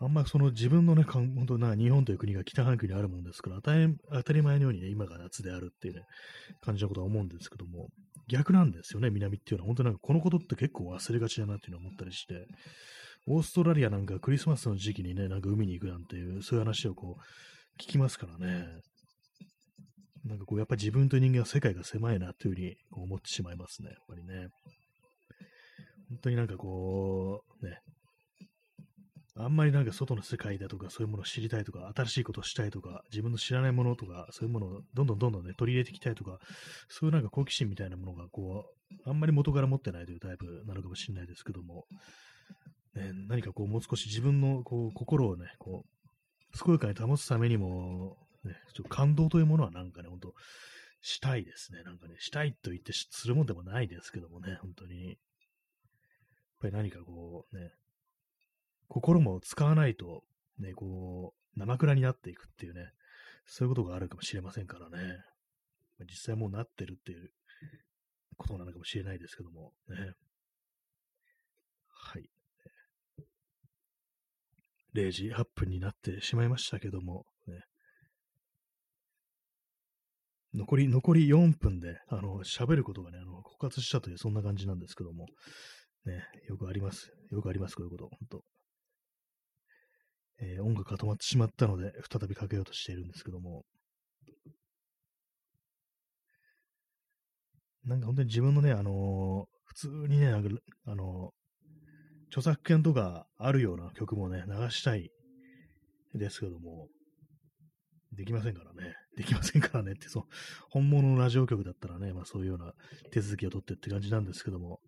Speaker 1: あんまりその自分のね、本当な、日本という国が北半球にあるもんですから、当たり前のようにね、今が夏であるっていうね、感じのことは思うんですけども、逆なんですよね、南っていうのは。本当なんかこのことって結構忘れがちだなっていうのを思ったりして、オーストラリアなんかクリスマスの時期にね、なんか海に行くなんていう、そういう話をこう、聞きますからね。なんかこう、やっぱり自分と人間は世界が狭いなというふうに思ってしまいますね、やっぱりね。本当になんかこう、ね、あんまりなんか外の世界だとかそういうものを知りたいとか、新しいことをしたいとか、自分の知らないものとか、そういうものをどんどんどんどんね、取り入れていきたいとか、そういうなんか好奇心みたいなものがこう、あんまり元から持ってないというタイプなのかもしれないですけども、ね、何かこうもう少し自分のこう心をね、こう、健やかに保つためにも、ね、ちょっと感動というものはなんかね、ほんと、したいですね。なんかね、したいと言ってするもんでもないですけどもね、本当に。やっぱり何かこうね、心も使わないと、ね、こう、生倉になっていくっていうね、そういうことがあるかもしれませんからね。実際もうなってるっていうことなのかもしれないですけども、ね。はい。0時8分になってしまいましたけども、ね、残り、残り4分で、あの、喋ることがね、あの、枯渇したという、そんな感じなんですけども、ね、よくあります。よくあります、こういうこと、本当えー、音楽が止まってしまったので、再びかけようとしているんですけども、なんか本当に自分のね、あのー、普通にね、あのー、著作権とかあるような曲もね、流したいですけども、できませんからね。できませんからねって、そう、本物のラジオ局だったらね、まあそういうような手続きを取ってって感じなんですけども、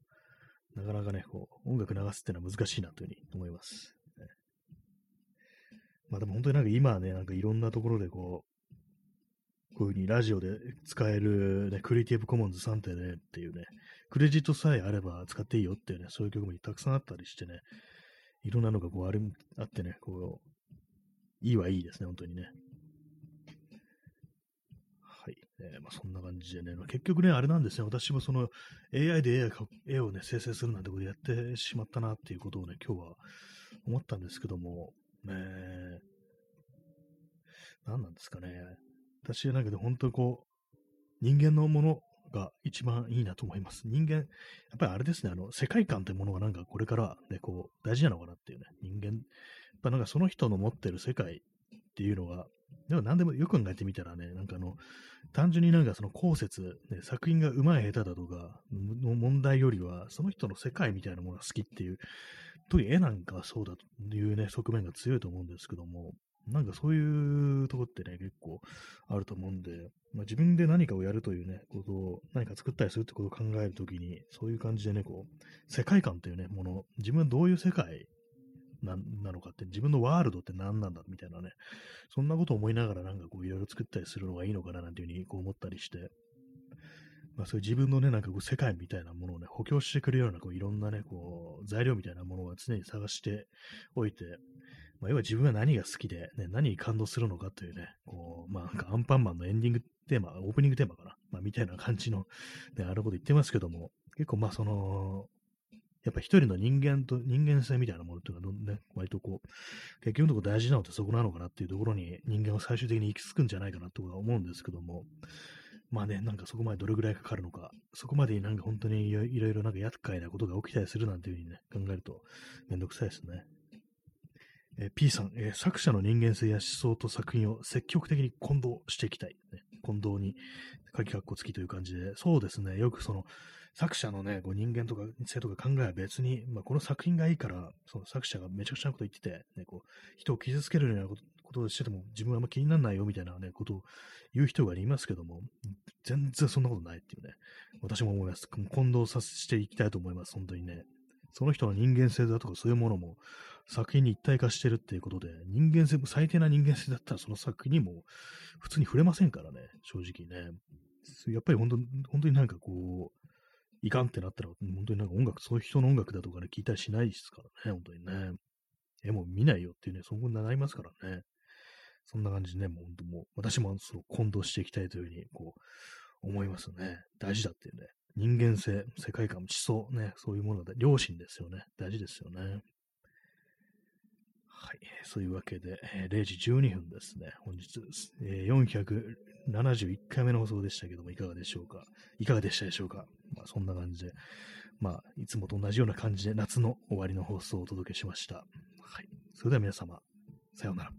Speaker 1: なかなかね、こう、音楽流すっていうのは難しいなというふうに思います。まあでも本当になんか今はね、なんかいろんなところでこう、こういうふうにラジオで使える、ね、クリエイティブコモンズ3.0っていうね、クレジットさえあれば使っていいよっていうね、そういう曲もたくさんあったりしてね、いろんなのがこうあるあってね、こう、いいはいいですね、本当にね。はい。えー、まあ、そんな感じでね、まあ、結局ね、あれなんですね、私もその AI で絵をね、生成するなんてことやってしまったなっていうことをね、今日は思ったんですけども、ね何なんですかね。私はなんか本当にこう、人間のものが一番いいなと思います。人間、やっぱりあれですね、あの、世界観というものがなんかこれからね、こう、大事なのかなっていうね、人間、やっぱなんかその人の持ってる世界っていうのが、でも何でもよく考えてみたらね、なんかあの、単純になんかその後説、ね、作品が上手い下手だとかの問題よりは、その人の世界みたいなものが好きっていう、特に絵なんかそうだというね、側面が強いと思うんですけども、なんかそういうとこってね、結構あると思うんで、まあ、自分で何かをやるというね、ことを、何か作ったりするってことを考えるときに、そういう感じでね、こう、世界観というね、もの、自分はどういう世界ななのかって、自分のワールドって何なんだみたいなね、そんなことを思いながらなんかこういろいろ作ったりするのがいいのかななんていうふうにこう思ったりして、まあそういう自分のね、なんかこう世界みたいなものをね、補強してくれるようなこういろんなね、こう材料みたいなものを常に探しておいて、まあ、要は自分は何が好きで、ね、何に感動するのかというね、こう、まあなんかアンパンマンのエンディングテーマ、オープニングテーマかな、まあみたいな感じの、ね、あること言ってますけども、結構まあその、やっぱ一人の人間と、人間性みたいなものっていうのは、ね、割とこう、結局のところ大事なのってそこなのかなっていうところに人間は最終的に行き着くんじゃないかなとは思うんですけども、まあね、なんかそこまでどれぐらいかかるのか、そこまでになんか本当にいろいろなんか厄介なことが起きたりするなんていうふうにね、考えるとめんどくさいですね。えー、P さん、えー、作者の人間性や思想と作品を積極的に混同していきたい。ね、混同に、鍵括弧付きという感じで、そうですね、よくその、作者のね、こう人間とか性とか考えは別に、まあ、この作品がいいから、その作者がめちゃくちゃなこと言ってて、ね、こう人を傷つけるようなことをしてても自分はあんま気にならないよみたいなね、ことを言う人がいますけども、全然そんなことないっていうね、私も思います。混同させていきたいと思います、本当にね。その人の人間性だとかそういうものも作品に一体化してるっていうことで、人間性、最低な人間性だったらその作品にも普通に触れませんからね、正直ね。やっぱり本当本当になんかこう、いかんってなったら、本当になんか音楽、そういう人の音楽だとかね、聞いたりしないですからね、本当にね。絵も見ないよっていうね、そこに習いますからね。そんな感じでね、もう本当もう、私もその混同していきたいというふうに、こう、思いますね。大事だっていうね。人間性、世界観、思想、ね、そういうものが、良心ですよね。大事ですよね。はい。そういうわけで、え、0時12分ですね。本日、え、471回目の放送でしたけども、いかがでしょうか？いかがでしたでしょうか？まあ、そんな感じで、まあ、いつもと同じような感じで夏の終わりの放送をお届けしました。はい。それでは皆様、さようなら。